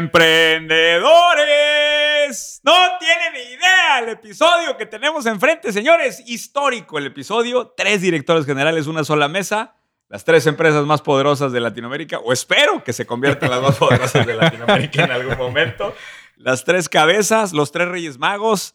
Emprendedores, no tienen idea el episodio que tenemos enfrente, señores. Histórico el episodio. Tres directores generales, una sola mesa. Las tres empresas más poderosas de Latinoamérica, o espero que se conviertan las más poderosas de Latinoamérica en algún momento. Las tres cabezas, los tres reyes magos,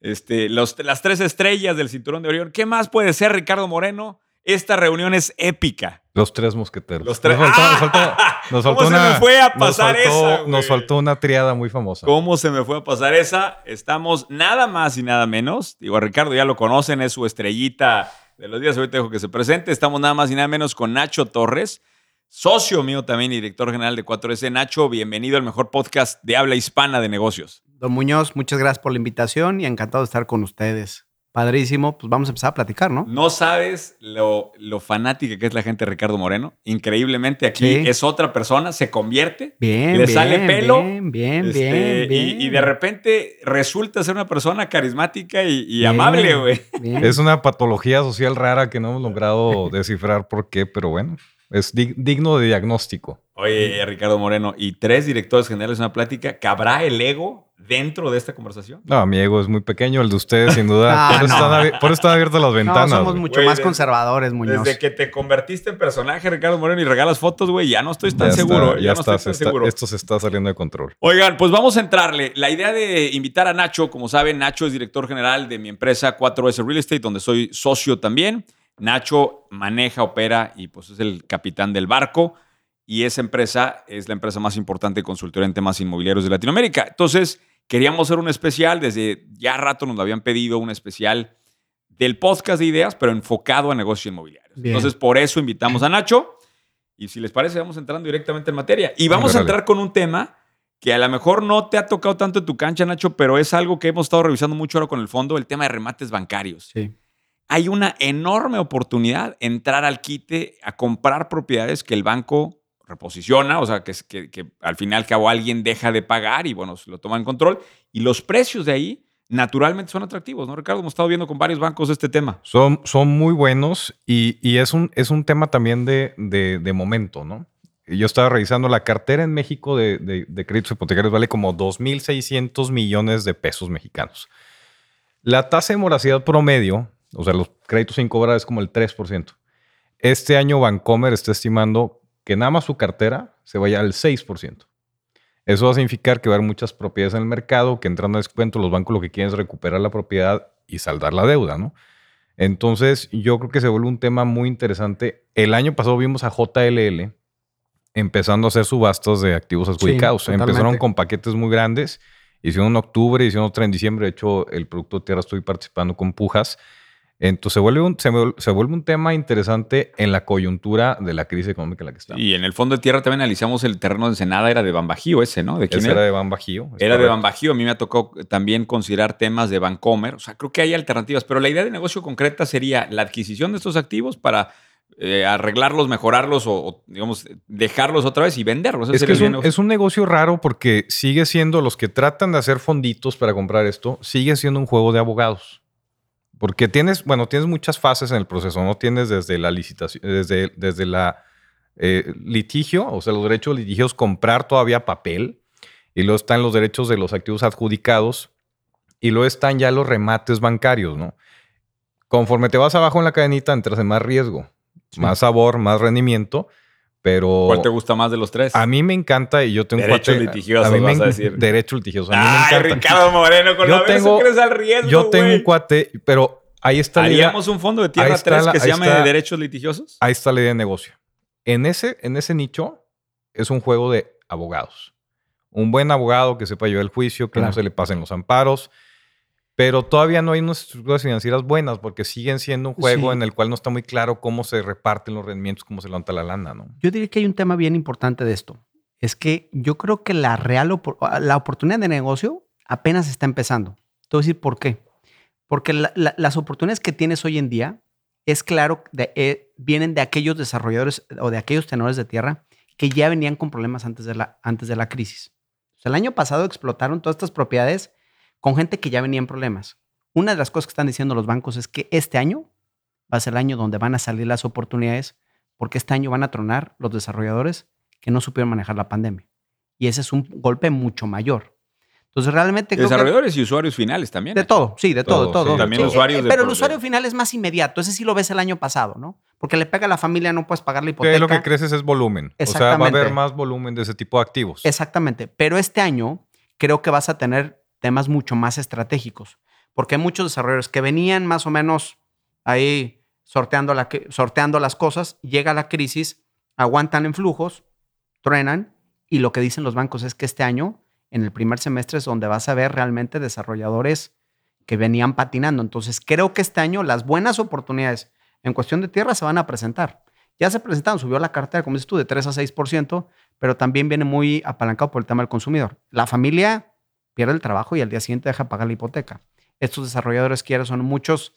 este, los, las tres estrellas del cinturón de Orión. ¿Qué más puede ser, Ricardo Moreno? Esta reunión es épica. Los tres mosqueteros. Los tres. Nos faltó, nos ¡Ah! faltó- nos faltó ¿Cómo se me fue a nos pasar faltó- esa, güey? Nos faltó una triada muy famosa. ¿Cómo se me fue a pasar esa? Estamos nada más y nada menos. Digo, a Ricardo ya lo conocen, es su estrellita de los días. Ahorita dejo que se presente. Estamos nada más y nada menos con Nacho Torres, socio mío también y director general de 4S. Nacho, bienvenido al mejor podcast de habla hispana de negocios. Don Muñoz, muchas gracias por la invitación y encantado de estar con ustedes. Padrísimo, pues vamos a empezar a platicar, ¿no? No sabes lo, lo fanática que es la gente de Ricardo Moreno. Increíblemente aquí Sí. es otra persona, se convierte. Bien, Le bien, sale pelo, Bien, bien, Este, bien, y- bien. Y, de repente resulta ser una persona carismática y, y Bien, amable, güey. Es una patología social rara que no hemos logrado descifrar por qué, pero bueno, es dig- digno de diagnóstico. Oye, Ricardo Moreno, y tres directores generales de una plática, ¿cabrá el ego dentro de esta conversación? No, mi ego es muy pequeño, el de ustedes sin duda. Ah, por, eso no. están abi- por eso están abiertas las No, ventanas. somos mucho Güey, más desde- conservadores, Muñoz. Desde que te convertiste en personaje, Ricardo Moreno, y regalas fotos, güey, ya no estoy tan Ya está, seguro. ya no está, estoy tan está- seguro. esto se está saliendo de control. Oigan, pues vamos a entrarle. La idea de invitar a Nacho, como saben, Nacho es director general de mi empresa 4S Real Estate, donde soy socio también. Nacho maneja, opera y pues es el capitán del barco. Y esa empresa es la empresa más importante de consultoría en temas inmobiliarios de Latinoamérica. Entonces, queríamos hacer un especial. Desde ya rato nos lo habían pedido, un especial del podcast de ideas, pero enfocado a negocios inmobiliarios. Bien. Entonces, por eso invitamos a Nacho. Y si les parece, vamos entrando directamente en materia. Y vamos a entrar con un tema que a lo mejor no te ha tocado tanto en tu cancha, Nacho, pero es algo que hemos estado revisando mucho ahora con el fondo, el tema de remates bancarios. Sí. Hay una enorme oportunidad entrar al quite a comprar propiedades que el banco reposiciona, o sea, que, que, que al final cabo alguien deja de pagar y bueno, se lo toma en control. Y los precios de ahí naturalmente son atractivos, ¿no, Ricardo? Hemos estado viendo con varios bancos este tema. Son, son muy buenos y, y es, un, es un tema también de, de- momento, ¿no? Yo estaba revisando la cartera en México de, de- créditos hipotecarios vale como 2.600 millones de pesos mexicanos. La tasa de moracidad promedio, o sea, los créditos sin cobrar es como el 3%. Este año Bancomer está estimando que nada más su cartera se vaya al 6%. Eso va a significar que va a haber muchas propiedades en el mercado que entrando a descuento, los bancos lo que quieren es recuperar la propiedad y saldar la deuda, ¿no? Entonces, yo creo que se vuelve un tema muy interesante. El año pasado vimos a JLL empezando a hacer subastas de activos adjudicados. totalmente. Empezaron con paquetes muy grandes, hicieron en octubre, hicieron otra en diciembre. De hecho, el producto de tierra estoy participando con Pujas. Entonces, se vuelve, un, se, vuel- se vuelve un tema interesante en la coyuntura de la crisis económica en la que estamos. Y en el fondo de tierra también analizamos el terreno de Ensenada, era de Bambajío ese, ¿no? ¿De quién Ese era? de Ban Bajío. es Era de. Bambajío. A mí me tocó también considerar temas de Bancomer. O sea, creo que hay alternativas, pero la idea de negocio concreta sería la adquisición de estos activos para eh, arreglarlos, mejorarlos o, o, digamos, dejarlos otra vez y venderlos. Es que es un, negocio. es un negocio raro porque sigue siendo, los que tratan de hacer fonditos para comprar esto, sigue siendo un juego de abogados. Porque tienes, bueno, tienes muchas fases en el proceso, ¿no? Tienes desde la licitación, desde, desde la eh, litigio, o sea, los derechos litigios, comprar todavía papel, y luego están los derechos de los activos adjudicados, y luego están ya los remates bancarios, ¿no? Conforme te vas abajo en la cadenita, entras en más riesgo, más sabor, más rendimiento, pero... ¿Cuál te gusta más de los tres? A mí me encanta y yo tengo un Derechos cuate- litigiosos, a mí me vas a en- decir. Derecho litigioso. A mí me Ay, encanta. Ricardo Moreno, con Yo la vez tengo- crees al riesgo, Yo tengo güey. un cuate, pero ahí está la idea, ¿Haríamos un fondo de tierra ahí está 3 la- que se llame está- derechos litigiosos? ahí está la idea de negocio. En ese, en ese nicho es un juego de abogados. Un buen abogado que sepa llevar el juicio, que no Claro. se le pasen los amparos. Pero todavía no hay unas estructuras financieras buenas porque siguen siendo un juego Sí. en el cual no está muy claro cómo se reparten los rendimientos, cómo se levanta la lana, ¿no? Yo diría que hay un tema bien importante de esto. Es que yo creo que la real opor- la oportunidad de negocio apenas está empezando. Te voy a decir por qué. Porque la- la- las oportunidades que tienes hoy en día es claro, de- eh, vienen de aquellos desarrolladores o de aquellos tenores de tierra que ya venían con problemas antes de la, antes de la crisis. O sea, el año pasado explotaron todas estas propiedades con gente que ya venía en problemas. Una de las cosas que están diciendo los bancos es que este año va a ser el año donde van a salir las oportunidades porque este año van a tronar los desarrolladores que no supieron manejar la pandemia. Y ese es un golpe mucho mayor. Entonces, realmente. Desarrolladores y usuarios finales también. De todo, sí, de todo, todo. Sí, también usuarios. de pero el usuario final es más inmediato. Ese sí lo ves el año pasado, ¿no? Porque le pega a la familia, no puedes pagar la hipoteca. lo que creces es volumen. O sea, va a haber más volumen de ese tipo de activos. Exactamente. Pero este año creo que vas a tener temas mucho más estratégicos. Porque hay muchos desarrolladores que venían más o menos ahí sorteando, sorteando las cosas, llega la crisis, aguantan en flujos, truenan, y lo que dicen los bancos es que este año en el primer semestre es donde vas a ver realmente desarrolladores que venían patinando. Entonces, creo que este año las buenas oportunidades en cuestión de tierra se van a presentar. Ya se presentaron, subió la cartera, como dices tú, de 3 a 6%, pero también viene muy apalancado por el tema del consumidor. La familia pierde el trabajo y al día siguiente deja pagar la hipoteca. Estos desarrolladores, quiero, son muchos,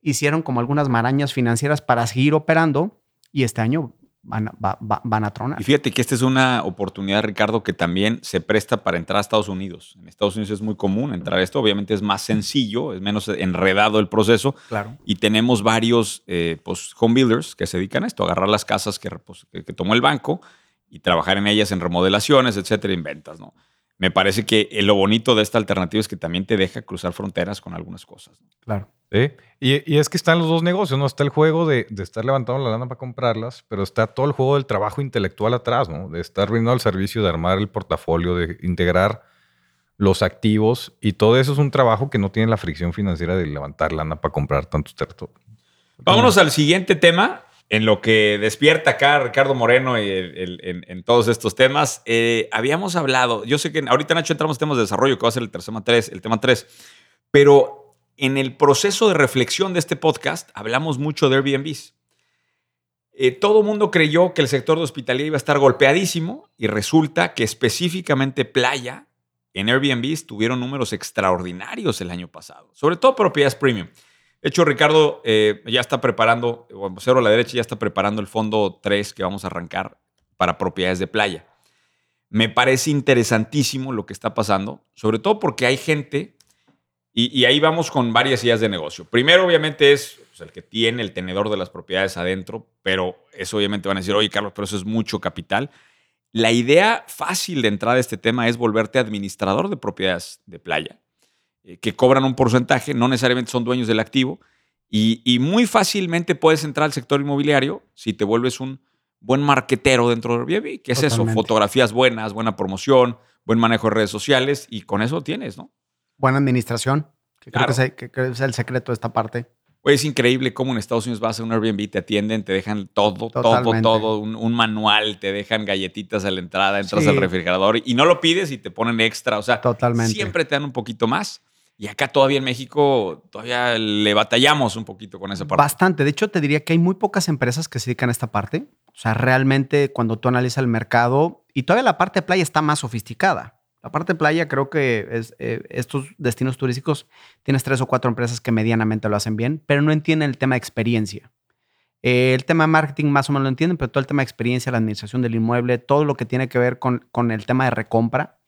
hicieron como algunas marañas financieras para seguir operando y este año van, a tronar. Y fíjate que esta es una oportunidad, Ricardo, que también se presta para entrar a Estados Unidos. En Estados Unidos es muy común entrar a esto. Obviamente es más sencillo, es menos enredado el proceso. Claro. Y tenemos varios eh, pues, home builders que se dedican a esto, a agarrar las casas que, pues, que, que tomó el banco y trabajar en ellas en remodelaciones, etcétera, en ventas, ¿no? Me parece que lo bonito de esta alternativa es que también te deja cruzar fronteras con algunas cosas. Claro. Sí. Y, es que están los dos negocios, ¿no? Está el juego de, estar levantando la lana para comprarlas, pero está todo el juego del trabajo intelectual atrás, ¿no? De estar brindando el servicio, de armar el portafolio, de integrar los activos y todo eso es un trabajo que no tiene la fricción financiera de levantar lana para comprar tantos territorios. Vámonos al siguiente tema en lo que despierta acá Ricardo Moreno en, todos estos temas, eh, habíamos hablado, yo sé que ahorita Nacho entramos en temas de desarrollo, que va a ser el, tema 3, el tema 3, pero en el proceso de reflexión de este podcast hablamos mucho de Airbnbs. Eh, todo mundo creyó que el sector de hospitalidad iba a estar golpeadísimo y resulta que específicamente playa en Airbnbs tuvieron números extraordinarios el año pasado, sobre todo propiedades premium. De hecho, Ricardo eh, ya está preparando, o cero a la derecha ya está preparando el fondo 3 que vamos a arrancar para propiedades de playa. Me parece interesantísimo lo que está pasando, sobre todo porque hay gente, y, ahí vamos con varias ideas de negocio. Primero, obviamente, es pues, el que tiene el tenedor de las propiedades adentro, pero eso obviamente van a decir, oye, Carlos, pero eso es mucho capital. La idea fácil de entrada a este tema es volverte administrador de propiedades de playa eh, que cobran un porcentaje, no necesariamente son dueños del activo, y, muy fácilmente puedes entrar al sector inmobiliario si te vuelves un buen marquetero dentro de Airbnb. ¿Qué es eso? Fotografías buenas, buena promoción, buen manejo de redes sociales, y con eso tienes, ¿no? Buena administración, que creo que es, el secreto de esta parte. es increíble cómo en Estados Unidos vas a un Airbnb, te atienden, te dejan todo, todo, todo, un, manual, te dejan galletitas a la entrada, entras al refrigerador y no lo pides y te ponen extra. O sea, Totalmente. siempre te dan un poquito más. Y acá todavía en México todavía le batallamos un poquito con esa parte. Bastante. De hecho, te diría que hay muy pocas empresas que se dedican a esta parte. O sea, realmente cuando tú analizas el mercado, y todavía la parte playa está más sofisticada. La parte playa creo que eh, estos destinos turísticos tienes tres o cuatro empresas que medianamente lo hacen bien, pero no entienden el tema de experiencia. Eh, el tema de marketing más o menos lo entienden, pero todo el tema de experiencia, la administración del inmueble, todo lo que tiene que ver con, con el tema de recompra,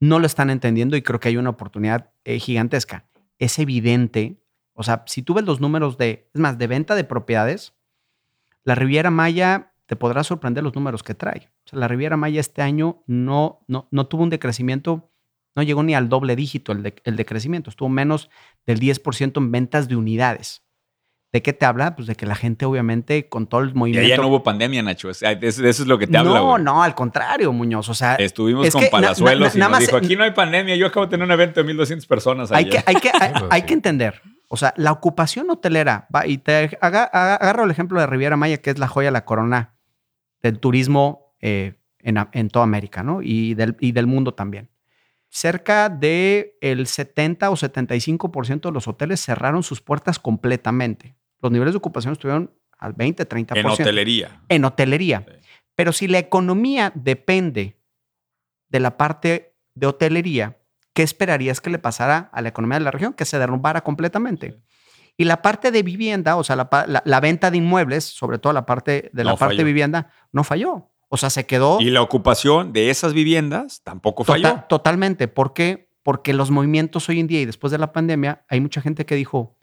no lo están entendiendo y creo que hay una oportunidad eh, gigantesca. Es evidente, o sea, si tú ves los números de, más, de venta de propiedades, la Riviera Maya te podrá sorprender los números que trae. O sea, la Riviera Maya este año no, no, no tuvo un decrecimiento, no llegó ni al doble dígito el, el decrecimiento, estuvo menos del 10% en ventas de unidades. ¿De qué te habla? Pues de que la gente, obviamente, con todo el movimiento. Y ya no hubo pandemia, Nacho. eso es lo que te habla. No, no, al contrario, Muñoz. O sea. Estuvimos con Palazuelos y nos dijo: aquí no hay pandemia. Yo acabo de tener un evento de 1,200 personas. Hay que, hay, que, hay, que entender. O sea, la ocupación hotelera. Va, y te agarro el ejemplo de Riviera Maya, que es la joya, la corona del turismo eh, en, toda América, ¿no? Y del, y del mundo también. Cerca del el 70 o 75% de los hoteles cerraron sus puertas completamente los niveles de ocupación estuvieron al 20, 30%. En hotelería. En hotelería. Pero si la economía depende de la parte de hotelería, ¿qué esperarías que le pasara a la economía de la región? Que se derrumbara completamente. Y la parte de vivienda, o sea, la, venta de inmuebles, sobre todo la parte de la parte de vivienda, no falló. O sea, se quedó. Y la ocupación de esas viviendas tampoco falló. totalmente. ¿Por qué? Porque los movimientos hoy en día y después de la pandemia, hay mucha gente que dijo,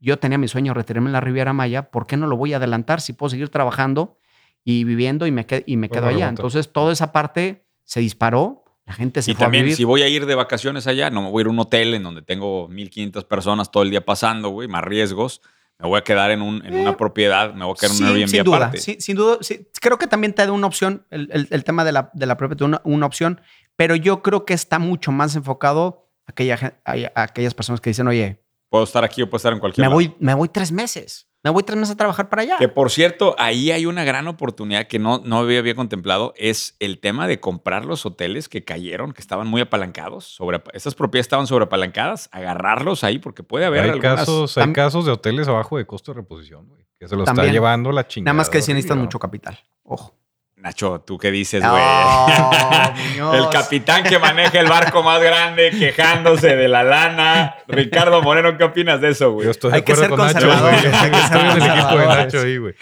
yo tenía mi sueño de retirarme en la Riviera Maya, ¿por qué no lo voy a adelantar si puedo seguir trabajando y viviendo y me, y me quedo allá? Entonces, toda esa parte se disparó, la gente se y fue a también, vivir. si voy a ir de vacaciones allá, no me voy a ir a un hotel en donde tengo 1500 personas todo el día pasando, güey, más riesgos. Me voy a quedar en, un, en una propiedad, me voy a quedar en un Sí, Airbnb sin duda, aparte. sí, sin duda. sí. Creo que también te da una opción, el, el- el tema de la, de la propiedad, una, una opción, pero yo creo que está mucho más enfocado a, aquella, a, a aquellas personas que dicen, oye, Puedo estar aquí o puedo estar en cualquier me lado. voy, me voy tres meses, me voy tres meses a trabajar para allá. Que por cierto, ahí hay una gran oportunidad que no, no había, había contemplado, es el tema de comprar los hoteles que cayeron, que estaban muy apalancados. Sobre, estas propiedades estaban sobreapalancadas, agarrarlos ahí porque puede haber Hay algunas... casos, hay Tam- casos de hoteles abajo de costo de reposición, güey. Que se lo está llevando la chingada. Nada más que si necesitan mucho capital. Ojo. Nacho, ¿tú qué dices, güey? Oh, Muñoz. El capitán que maneja el barco más grande quejándose de la lana. Ricardo Moreno, ¿qué opinas de eso, güey? Yo estoy Hay de que acuerdo ser Nacho, conservadores, hay que ser Estoy en el equipo de conservadores. Nacho ahí, güey.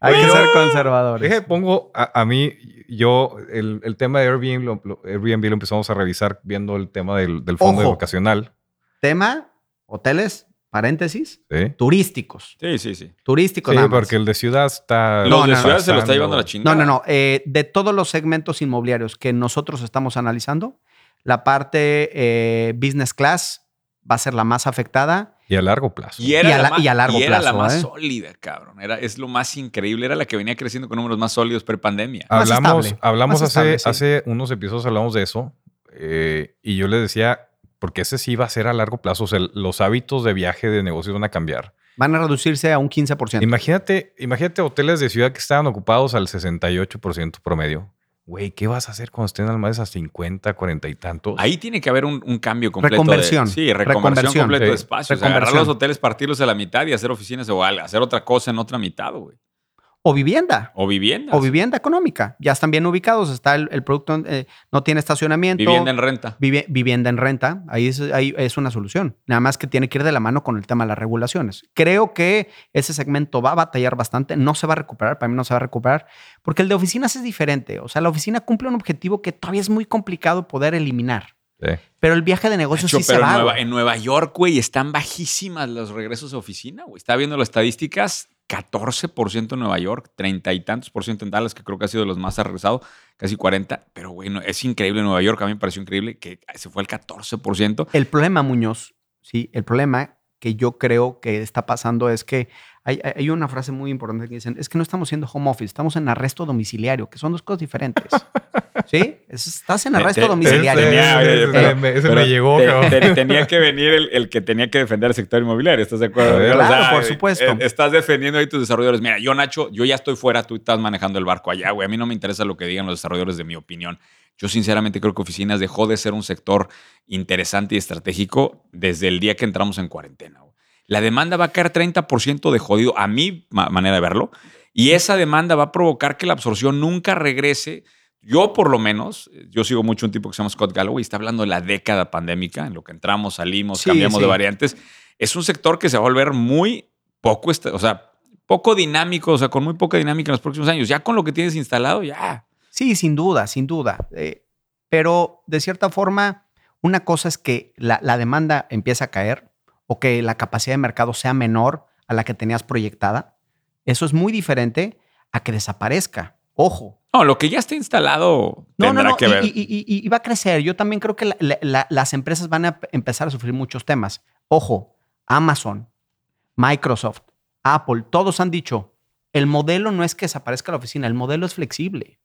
Hay que ser conservadores. Deje, pongo a, a mí, yo, el, el tema de Airbnb lo, lo- Airbnb lo empezamos a revisar viendo el tema del, del fondo Ojo. vacacional. Tema, hoteles, paréntesis, ¿sí? turísticos. Sí, sí, sí. Turísticos Sí, nada más. porque el de ciudad está. Los No, de no, ciudad no. se lo está llevando la chingada. No, no, no. Eh, de todos los segmentos inmobiliarios que nosotros estamos analizando, la parte eh, business class va a ser la más afectada. Y a largo plazo. Y era, Y a la, la- más, y a largo y era la plazo, más ¿eh? sólida, cabrón. Era, es lo más increíble. Era la que venía creciendo con números más sólidos pre-pandemia. Más Hablamos, estable, hablamos más hace, estable, sí. hace unos episodios hablamos de eso. eh, y yo le decía, porque ese sí va a ser a largo plazo. O sea, los hábitos de viaje de negocios van a cambiar. Van a reducirse a un 15%. Imagínate, imagínate hoteles de ciudad que estaban ocupados al 68% promedio. Güey, ¿qué vas a hacer cuando estén al más a 50, 40 y tantos? Ahí tiene que haber un, un cambio completo. Reconversión. De, sí, reconversión, Reconversión. completo de Sí. espacios. O sea, agarrar Reconversión. los hoteles, partirlos a la mitad y hacer oficinas o hacer otra cosa en otra mitad, güey. O vivienda. O viviendas. O vivienda económica. Ya están bien ubicados. Está el, el producto, eh, no tiene estacionamiento. Vivienda en renta. Vivi- vivienda en renta, ahí es, ahí es una solución. Nada más que tiene que ir de la mano con el tema de las regulaciones. Creo que ese segmento va a batallar bastante, no se va a recuperar, para mí no se va a recuperar, porque el de oficinas es diferente. O sea, la oficina cumple un objetivo que todavía es muy complicado poder eliminar. Sí. Pero el viaje de negocios sí se va. en Nueva, en Nueva York, güey, están bajísimas los regresos a oficina, güey. Estaba viendo las estadísticas, 14% en Nueva York, 30 y tantos por ciento en Dallas, que creo que ha sido de los más ha regresado, casi 40. Pero, güey, no- es increíble Nueva York. A mí me pareció increíble que se fue al 14%. El problema, Muñoz, sí, el problema que yo creo que está pasando es que hay, una frase muy importante que dicen, es que no estamos haciendo home office, estamos en arresto domiciliario, que son dos cosas diferentes. ¿Sí? Es- estás en arresto domiciliario. Ese, me, llegó, te- tenía que venir el, el que tenía que defender el sector inmobiliario, ¿estás de acuerdo? Claro, por supuesto. eh, estás defendiendo ahí tus desarrolladores. Mira, yo, Nacho, yo ya estoy fuera, tú estás manejando el barco allá, güey. A mí no me interesa lo que digan los desarrolladores de mi opinión. Yo sinceramente creo que oficinas dejó de ser un sector interesante y estratégico desde el día que entramos en cuarentena. La demanda va a caer 30% de jodido, a mi ma- manera de verlo, y esa demanda va a provocar que la absorción nunca regrese. Yo, por lo menos, yo sigo mucho un tipo que se llama Scott Galloway, está hablando de la década pandémica, en lo que entramos, salimos, Sí, cambiamos sí. de variantes. Es un sector que se va a volver muy poco, o sea, poco dinámico, o sea, con muy poca dinámica en los próximos años. Ya con lo que tienes instalado, ya. Sí, sin duda, sin duda. Eh, pero de cierta forma, una cosa es que la, la demanda empieza a caer o que la capacidad de mercado sea menor a la que tenías proyectada. Eso es muy diferente a que desaparezca. Ojo. No, lo que ya está instalado No, tendrá no, no. que y- ver. Y, y- y- y va a crecer. Yo también creo que la- la- la- las empresas van a empezar a sufrir muchos temas. Ojo, Amazon, Microsoft, Apple, todos han dicho, el modelo no es que desaparezca la oficina, el modelo es flexible.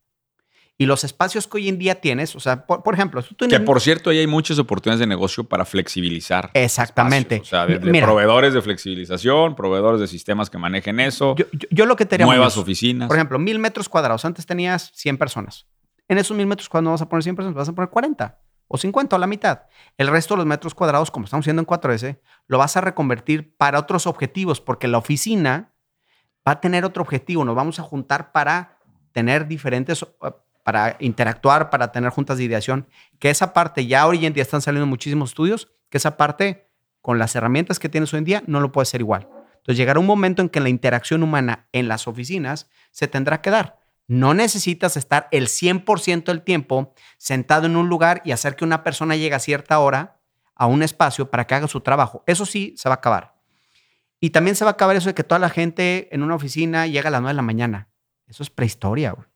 Y los espacios que hoy en día tienes, o sea, por, por ejemplo, tú que por cierto, ahí hay muchas oportunidades de negocio para flexibilizar. Exactamente. espacios. O sea, de, de Mira. proveedores de flexibilización, proveedores de sistemas que manejen eso, yo, yo- yo lo que te diría, nuevas oficinas. Por ejemplo, mil metros cuadrados. Antes tenías 100 personas. En esos mil metros cuadrados no vas a poner 100 personas, vas a poner 40 o 50 o la mitad. El resto de los metros cuadrados, como estamos haciendo en 4S, lo vas a reconvertir para otros objetivos, porque la oficina va a tener otro objetivo. Nos vamos a juntar para tener diferentes, para interactuar, para tener juntas de ideación. Que esa parte, ya hoy en día están saliendo muchísimos estudios, que esa parte, con las herramientas que tienes hoy en día, no lo puede hacer igual. Entonces llegará un momento en que la interacción humana en las oficinas se tendrá que dar. No necesitas estar el 100% del tiempo sentado en un lugar y hacer que una persona llegue a cierta hora a un espacio para que haga su trabajo. Eso sí se va a acabar. Y también se va a acabar eso de que toda la gente en una oficina llega a las 9 de la mañana. Eso es prehistoria. güey.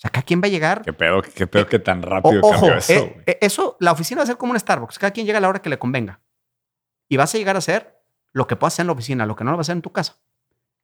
O sea, cada quien va a llegar. Qué pedo, qué pedo que tan rápido O- ojo, cambió eso. eh, güey. eh, eso, la oficina va a ser como un Starbucks. Cada quien llega a la hora que le convenga. Y vas a llegar a hacer lo que puedas hacer en la oficina, lo que no lo vas a hacer en tu casa.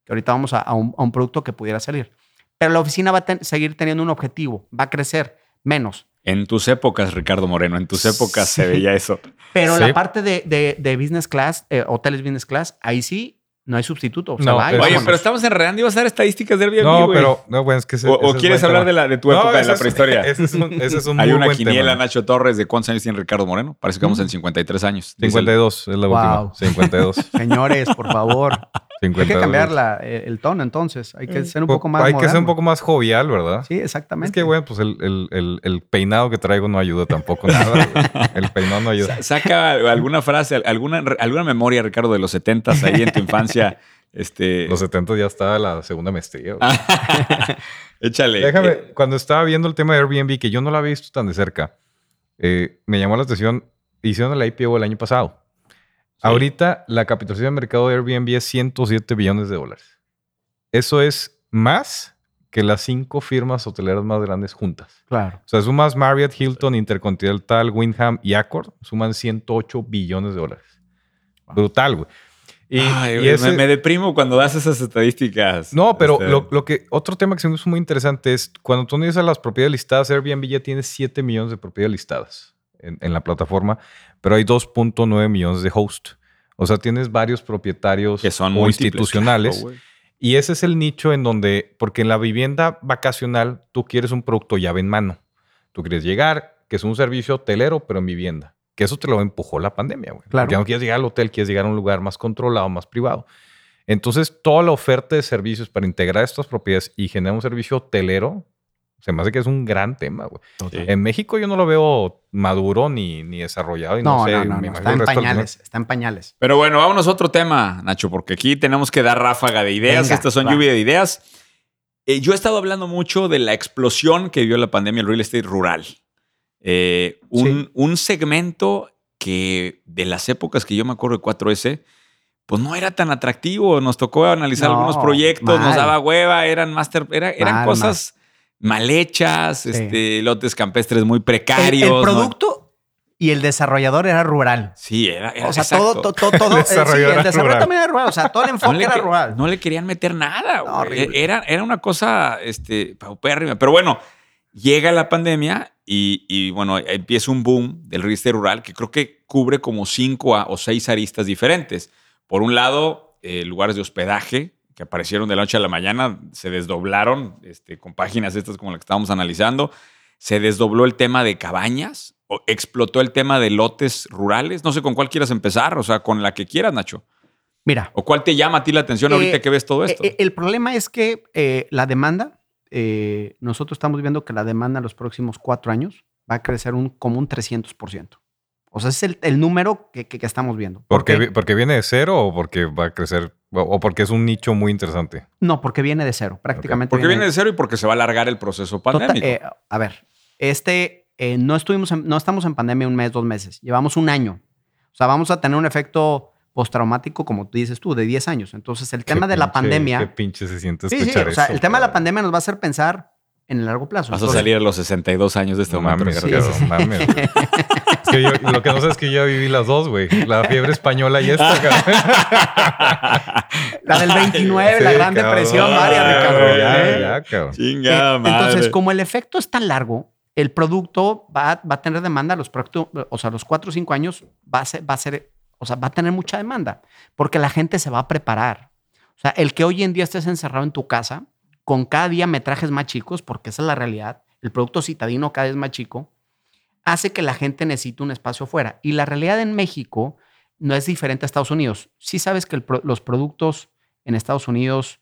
Que ahorita vamos a, a un, a un producto que pudiera salir. Pero la oficina va a ten- seguir teniendo un objetivo, va a crecer menos. En tus épocas, Ricardo Moreno, en tus épocas se Sí. veía eso. Pero Sí. la parte de, de- de business class, eh, hoteles business class, ahí sí no hay sustituto. O sea, No, va pero- Oye, pero estamos enredando y vas a dar estadísticas del Airbnb, No, güey. pero no, bueno, es que ese- O, ese o es quieres hablar tema. de, la, de tu No, época de la es- prehistoria. Ese es un, ese es un Hay muy una buen quiniela, tema. Nacho Torres, de cuántos años tiene Ricardo Moreno. Parece que vamos Mm. en 53 años. Dice el- 52 es la última. Wow. 52. Señores, por favor. Hay 52. que cambiar la- eh, el tono entonces. Hay que ser un Po- poco más Hay que ser un poco más jovial, ¿verdad? Sí, exactamente. Es que, bueno, pues el, el- el- el peinado que traigo no ayuda tampoco nada. el peinado no ayuda. Sa- Saca alguna frase, alguna, alguna memoria, Ricardo, de los 70s ahí en tu infancia. Este, Los 70 ya estaba la segunda maestría. Échale. Déjame, Eh, cuando estaba viendo el tema de Airbnb, que yo no lo había visto tan de cerca, eh, me llamó la atención. Hicieron el IPO el año pasado. Ahorita la capitalización de mercado de Airbnb es 107 billones de dólares. Eso es más que las cinco firmas hoteleras más grandes juntas. Claro. O sea, sumas Marriott, Hilton, Intercontinental, Wyndham y Accor, suman 108 billones de dólares. Brutal, güey. Y, ay, y güey, ese- me, me deprimo cuando das esas estadísticas. no, pero Este, lo, lo que otro tema que se me hizo muy interesante es cuando tú dices las propiedades listadas, Airbnb ya tiene 7 millones de propiedades listadas en, en la plataforma, pero hay 2.9 millones de host. O sea, tienes varios propietarios que son o institucionales. claro, y ese es el nicho en donde, porque en la vivienda vacacional tú quieres un producto llave en mano. Tú quieres llegar, que es un servicio hotelero, pero en vivienda. Que eso te lo empujó la pandemia, güey. Claro. Porque ya no quieres llegar al hotel, quieres llegar a un lugar más controlado, más privado. Entonces, toda la oferta de servicios para integrar estas propiedades y generar un servicio hotelero, se me hace que es un gran tema, güey. Sí. En México yo no lo veo maduro ni, ni desarrollado. Y no, No, sé, no, no, me no, imagino Está en pañales. Está en pañales. Pero bueno, vámonos a otro tema, Nacho, porque aquí tenemos que dar ráfaga de ideas. Venga, Estas son va. lluvia de ideas. Eh, yo he estado hablando mucho de la explosión que vio la pandemia el real estate rural. Eh, un, Sí. un segmento que de las épocas que yo me acuerdo de 4S, pues no era tan atractivo. Nos tocó analizar No, algunos proyectos, nos daba hueva, eran master, era- eran Mal, cosas mal hechas, Sí. este, lotes campestres muy precarios. el producto y el desarrollador era rural. Sí, era, era O sea, exacto. todo, todo, todo, todo- eh, sí, desarrollador el era desarrollo rural. también era rural. O sea, todo el enfoque no era que- rural. no le querían meter nada. No, horrible. Era, era una cosa este, paupérrima. Pero bueno, llega la pandemia y, y, bueno, empieza un boom del estate rural que creo que cubre como cinco a- o seis aristas diferentes. Por un lado, eh, lugares de hospedaje que aparecieron de la noche a la mañana, se desdoblaron este, con páginas estas como la que estábamos analizando. Se desdobló el tema de cabañas, o explotó el tema de lotes rurales. No sé con cuál quieras empezar, o sea, con la que quieras, Nacho. Mira, ¿O cuál te llama a ti la atención ahorita Eh, que ves todo esto? eh, eh, el problema es que eh, la demanda, eh, nosotros estamos viendo que la demanda en los próximos cuatro años va a crecer un, como un 300%. O sea, es el, el número que, que- que estamos viendo. ¿Por ¿Porque, ¿Porque viene de cero o porque va a crecer? O, porque es un nicho muy interesante. No, porque viene de cero, prácticamente. porque viene de cero y porque se va a alargar el proceso pandémico. eh, a ver, este, eh, no, estuvimos en- no estamos en pandemia un mes, dos meses. Llevamos un año. O sea, vamos a tener un efecto postraumático, como tú dices tú, de 10 años. Entonces, el tema Qué de la pandemia... Qué pinche se siente Sí, sí, escuchar o sea, eso, el tema de la pandemia nos va a hacer pensar en el largo plazo. Vas a Entonces, salir a los 62 años de este No momento. mames, güey. Es que yo, lo que no sé es que yo ya viví las dos, güey. La fiebre española y esta, cabrón. La del 29, la Gran cabrón. Depresión, María, güey, Ya, ¿eh? ya, cabrón. Chingada Eh, madre. Entonces, como el efecto es tan largo, el producto va, va a tener demanda los próximos, o sea, los cuatro o cinco años va a ser, va a ser, o sea, va a tener mucha demanda porque la gente se va a preparar. O sea, el que hoy en día estés encerrado en tu casa con cada día metrajes más chicos, porque esa es la realidad, el producto citadino cada vez es más chico, hace que la gente necesite un espacio fuera. Y la realidad en México no es diferente a Estados Unidos. Sí sabes que los productos en Estados Unidos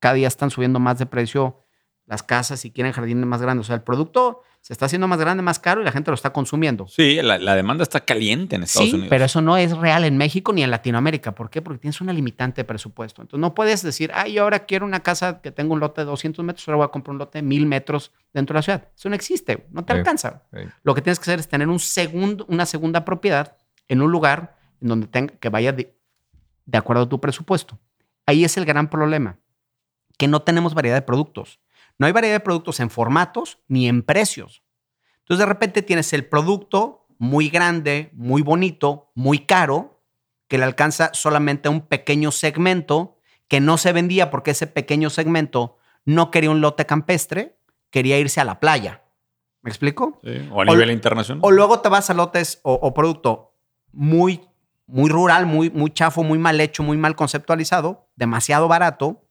cada día están subiendo más de precio las casas si quieren jardines más grandes. O sea, el producto se está haciendo más grande, más caro y la gente lo está consumiendo. Sí, la, la demanda está caliente en Estados sí, Unidos. pero eso no es real en México ni en Latinoamérica. ¿Por qué? Porque tienes una limitante de presupuesto. Entonces no puedes decir, ay, yo ahora quiero una casa que tenga un lote de 200 metros, ahora voy a comprar un lote de 1000 metros dentro de la ciudad. Eso no existe, no te Sí. alcanza. Sí. Lo que tienes que hacer es tener un segundo, una segunda propiedad en un lugar en donde tenga, que vaya de, de acuerdo a tu presupuesto. Ahí es el gran problema, que no tenemos variedad de productos. No hay variedad de productos en formatos ni en precios. Entonces de repente tienes el producto muy grande, muy bonito, muy caro, que le alcanza solamente a un pequeño segmento que no se vendía porque ese pequeño segmento no quería un lote campestre, quería irse a la playa. ¿Me explico? O a nivel internacional. O luego te vas a lotes o, producto muy, muy rural, muy, muy chafo, muy mal hecho, muy mal conceptualizado, demasiado barato,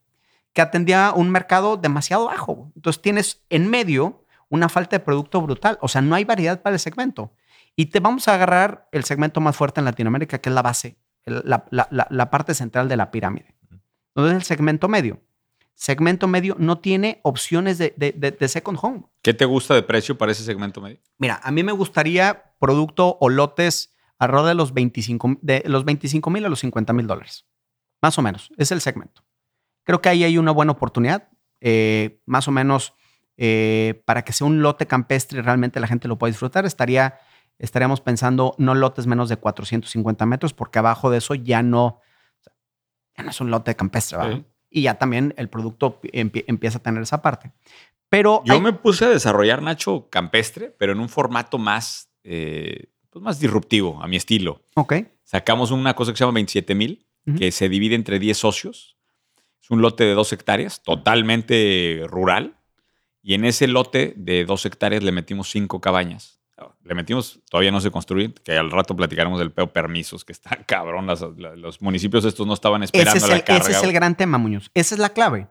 que atendía un mercado demasiado bajo. Entonces tienes en medio una falta de producto brutal. O sea, no hay variedad para el segmento. Y te vamos a agarrar el segmento más fuerte en Latinoamérica, que es la base, la, la parte central de la pirámide. Entonces, el segmento medio segmento medio no tiene opciones de, second home. ¿Qué te gusta de precio para ese segmento medio? Mira, a mí me gustaría producto o lotes alrededor de los 25 de los 25 mil a los 50 mil dólares. Más o menos. Es el segmento. Creo que ahí hay una buena oportunidad. Eh, más o menos eh, para que sea un lote campestre y realmente la gente lo pueda disfrutar, estaría, estaríamos pensando no lotes menos de 450 metros, porque abajo de eso ya no, ya no es un lote campestre. ¿verdad? y ya también el producto empieza a tener esa parte. Pero yo me puse a desarrollar Nacho campestre, pero en un formato más, eh, pues más disruptivo, a mi estilo. Ok. Sacamos una cosa que se llama 27 mil, que se divide entre 10 socios. Es un lote de 2 hectáreas, totalmente rural. Y en ese lote de 2 hectáreas le metimos 5 cabañas le metimos, todavía no se construye, que al rato platicaremos del peo permisos, que está cabrón, los municipios estos no estaban esperando ese la carga. Ese es el gran tema, Muñoz. Esa es la clave.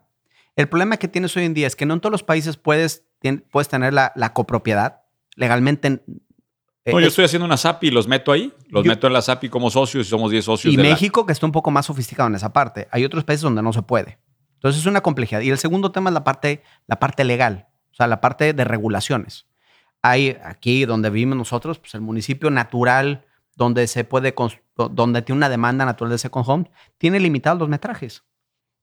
El problema que tienes hoy en día es que no en todos los países puedes, puedes tener la, copropiedad legalmente. Eh, no, yo estoy haciendo una SAPI y los meto ahí, los meto en la SAPI como socios y somos 10 socios. Y México, que está un poco más sofisticado en esa parte. Hay otros países donde no se puede. Entonces es una complejidad. Y el segundo tema es la parte, la parte legal, o sea, la parte de regulaciones hay aquí donde vivimos nosotros, pues el municipio natural donde se puede, donde tiene una demanda natural de second home, tiene limitados los metrajes.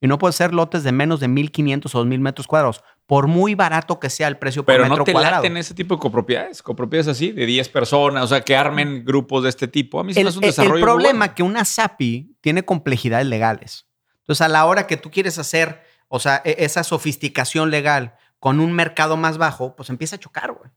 Y no puede ser lotes de menos de 1.500 o 2.000 metros cuadrados, por muy barato que sea el precio por metro cuadrado. Pero no te laten ese tipo de copropiedades, copropiedades así, de 10 personas, o sea, que armen grupos de este tipo. A mí se me hace un desarrollo El problema es que una SAPI tiene complejidades legales. Entonces, a la hora que tú quieres hacer, o sea, e, esa sofisticación legal con un mercado más bajo, pues empieza a chocar, güey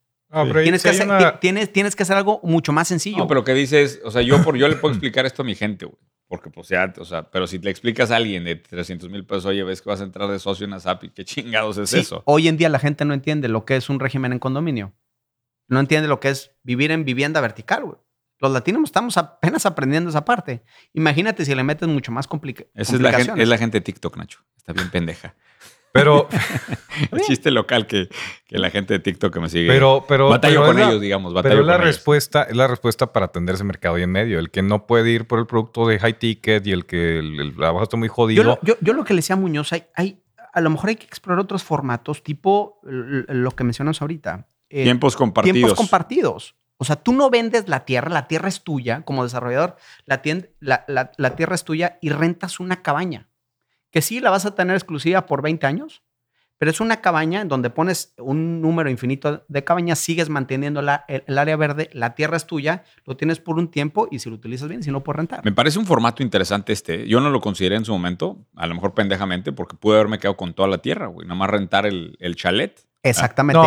tienes, que hacer, tienes, tienes, que hacer algo mucho más sencillo. No, pero que dices, o sea, yo, por, yo le puedo explicar esto a mi gente, güey. Porque, pues, ya, o sea, pero si le explicas a alguien de 300 mil pesos, oye, ves que vas a entrar de socio en ASAPI, ¿qué chingados es eso? Hoy en día la gente no entiende lo que es un régimen en condominio. No entiende lo que es vivir en vivienda vertical, güey. Los latinos estamos apenas aprendiendo esa parte. Imagínate si le metes mucho más complicado. Esa es la, gente, es la gente de TikTok, Nacho. Está bien pendeja. Pero. el chiste local que, la gente de TikTok que me sigue. Pero, pero. Batallo con ellos, digamos. pero la respuesta, es la respuesta para atender ese mercado y en medio. El que no puede ir por el producto de high ticket y el que el, trabajo está muy jodido. Yo, yo, lo que le decía a Muñoz, hay, hay, a lo mejor hay que explorar otros formatos, tipo lo que mencionas ahorita. Eh, tiempos compartidos. Tiempos compartidos. O sea, tú no vendes la tierra, la tierra es tuya como desarrollador, la, la, la tierra es tuya y rentas una cabaña que sí la vas a tener exclusiva por 20 años, pero es una cabaña en donde pones un número infinito de cabañas, sigues manteniendo la, el, área verde, la tierra es tuya, lo tienes por un tiempo y si lo utilizas bien, si no, por rentar. Me parece un formato interesante este. Yo no lo consideré en su momento, a lo mejor pendejamente, porque pude haberme quedado con toda la tierra, güey, nada más rentar el, chalet. Exactamente.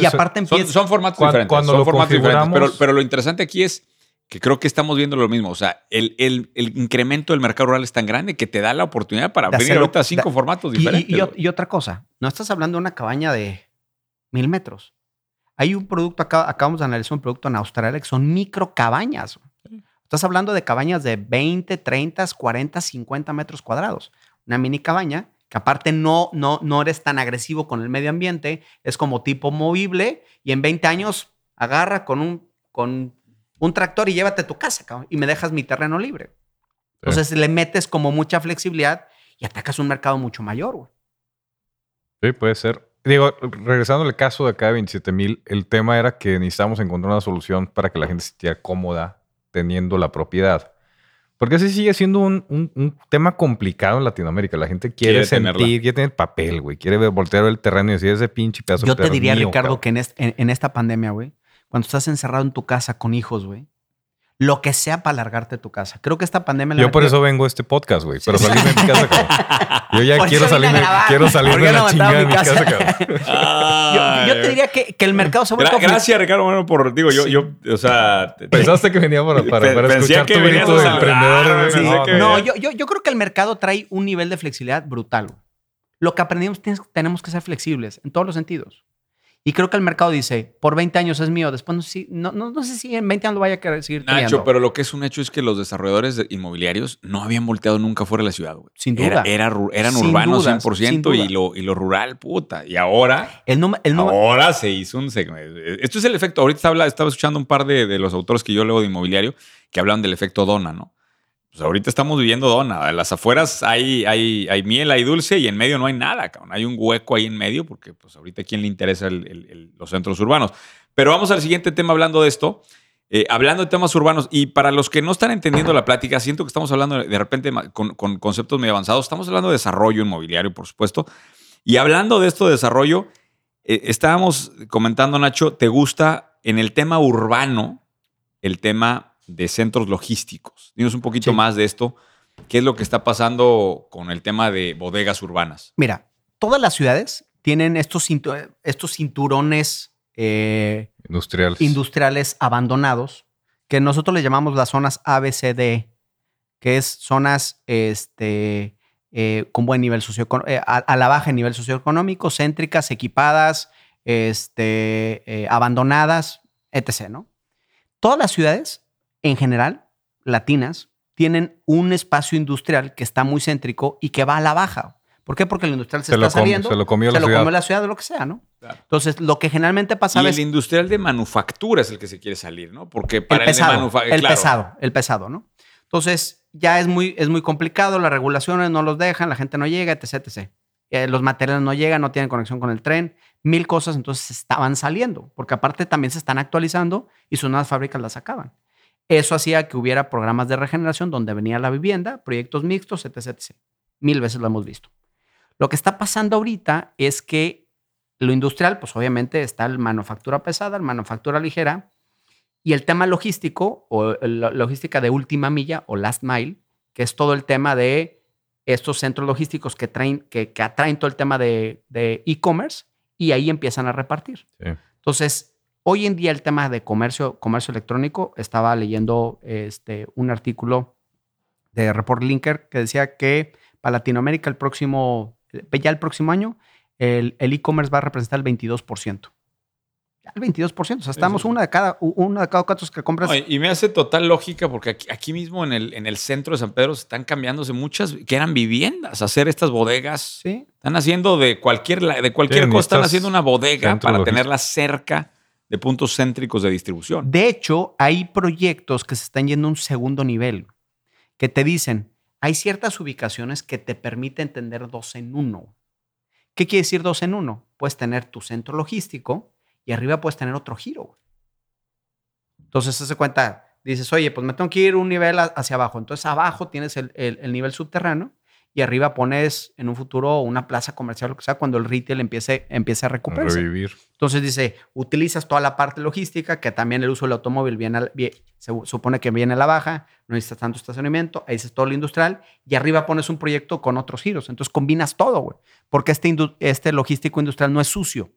y, aparte son, formatos diferentes. son formatos diferentes. Pero, pero lo interesante aquí es que creo que estamos viendo lo mismo. O sea, el, el, incremento del mercado rural es tan grande que te da la oportunidad para abrir ahorita cinco formatos diferentes. Y, otra cosa, no estás hablando de una cabaña de mil metros. Hay un producto, acá, acabamos de analizar un producto en Australia que son micro cabañas. Estás hablando de cabañas de 20, 30, 40, 50 metros cuadrados. Una mini cabaña que aparte no, no, no eres tan agresivo con el medio ambiente, es como tipo movible y en 20 años agarra con un, con un tractor y llévate a tu casa, cabrón, y me dejas mi terreno libre. Entonces le metes como mucha flexibilidad y atacas un mercado mucho mayor, güey. Sí, puede ser. Digo, regresando al caso de acá de 27 mil, el tema era que necesitábamos encontrar una solución para que la gente se sintiera cómoda teniendo la propiedad. Porque así sigue siendo un, tema complicado en Latinoamérica. La gente quiere, sentir, quiere tener papel, güey. Quiere voltear el terreno y decir ese pinche pedazo Yo te diría, Ricardo, que en, en, esta pandemia, güey, cuando estás encerrado en tu casa con hijos, güey, Lo que sea para alargarte tu casa. Creo que esta pandemia... Yo por eso vengo a este podcast, güey. Pero salirme de mi casa, cabrón. Yo ya Por quiero salirme, quiero salir Porque de no la chingada de mi casa, casa. cabrón. Yo, yo te diría que, que el mercado se ha vuelto... Gra- gracias, Ricardo, bueno, por, digo, yo, yo, o sea... te- Pensaste que venía para, para, escuchar que tu grito de emprendedor, güey. pensé No, yo, yo, yo creo que el mercado trae un nivel de flexibilidad brutal. güey. Lo que aprendimos tienes- tenemos que ser flexibles en todos los sentidos. Y creo que el mercado dice, por 20 años es mío, después no, sé si- no, no, no sé si en 20 años lo vaya a querer seguir Nacho, teniendo. pero lo que es un hecho es que los desarrolladores de- inmobiliarios no habían volteado nunca fuera de la ciudad, güey. Sin duda. era eran Sin urbanos dudas, 100% sin duda. y lo, y lo rural, puta. Y ahora, El. El ahora se hizo un segmento. Esto es el efecto. Ahorita estaba, estaba escuchando un par de, de los autores que yo leo de inmobiliario que hablan del efecto dona, ¿no? Pues ahorita estamos viviendo dona. En las afueras hay, hay, hay miel, hay dulce y en medio no hay nada, cabrón. Hay un hueco ahí en medio porque pues ahorita a quién le interesa los centros urbanos. Pero vamos al siguiente tema hablando de esto. Eh, hablando de temas urbanos, y para los que no están entendiendo la plática, siento que estamos hablando de, repente con conceptos medio avanzados. Estamos hablando de desarrollo inmobiliario, por supuesto. Y hablando de esto de desarrollo, eh, estábamos comentando, Nacho, ¿te gusta en el tema urbano el tema de centros logísticos? Dinos un poquito Sí. más de esto. ¿Qué es lo que está pasando con el tema de bodegas urbanas? Mira, todas las ciudades tienen estos, cintu- estos cinturones eh, Industriales. industriales abandonados que nosotros le llamamos las zonas ABCD, que es zonas este, eh, con buen nivel socioeconómico, a, a la baja en nivel socioeconómico, céntricas, equipadas, este, eh, abandonadas, etc. ¿no? Todas las ciudades, en general, latinas, tienen un espacio industrial que está muy céntrico y que va a la baja. ¿Por qué? Porque el industrial se, está come- saliendo. se lo comió se la lo ciudad. comió la ciudad lo que sea, ¿no? Claro. Entonces, lo que generalmente Y pasaba es el industrial de manufactura es el que se quiere salir, ¿no? Porque para el pesado, el claro. pesado, el pesado, ¿no? Entonces, ya es muy, es muy complicado, las regulaciones no los dejan, la gente no llega, etc, etc. Eh, los materiales no llegan, no tienen conexión con el tren, mil cosas, entonces estaban saliendo, porque aparte también se están actualizando y sus nuevas fábricas las sacaban. Eso hacía que hubiera programas de regeneración donde venía la vivienda, proyectos mixtos, etc, etc. Mil veces lo hemos visto. Lo que está pasando ahorita es que lo industrial, pues obviamente está el manufactura pesada, el manufactura ligera, y el tema logístico o la logística de última milla o last mile, que es todo el tema de estos centros logísticos que, traen, que, que atraen todo el tema de de e-commerce y ahí empiezan a repartir. Sí. Entonces, hoy en día el tema de comercio, comercio electrónico, estaba leyendo este, un artículo de Report Linker que decía que para Latinoamérica el próximo, ya el próximo año, el el e-commerce va a representar el 22%. Ya el 22%. O sea, estamos sí. una de cada, una de cada cuatro que compras. No, y- me hace total lógica porque aquí, aquí mismo en el, en el centro de San Pedro se están cambiándose muchas que eran viviendas, hacer estas bodegas. Sí. Están haciendo de cualquier, de cualquier Sí, cosa, están haciendo una bodega para logístico. tenerla cerca de puntos céntricos de distribución. De hecho, hay proyectos que se están yendo a un segundo nivel, que te dicen, hay ciertas ubicaciones que te permiten tener dos en uno. ¿Qué quiere decir dos en uno? Puedes tener tu centro logístico y arriba puedes tener otro giro. Entonces, se cuenta, dices, oye, pues me tengo que ir un nivel hacia abajo. Entonces, abajo tienes el- el nivel subterráneo y arriba pones en un futuro una plaza comercial, lo que sea, cuando el retail empiece, empiece a recuperarse. Revivir. Entonces dice, utilizas toda la parte logística, que también el uso del automóvil viene, al- vie- se supone que viene a la baja, no necesitas tanto estacionamiento, ahí dices todo lo industrial, y arriba pones un proyecto con otros giros. Entonces combinas todo, güey. Porque este, indu- este logístico industrial no es sucio,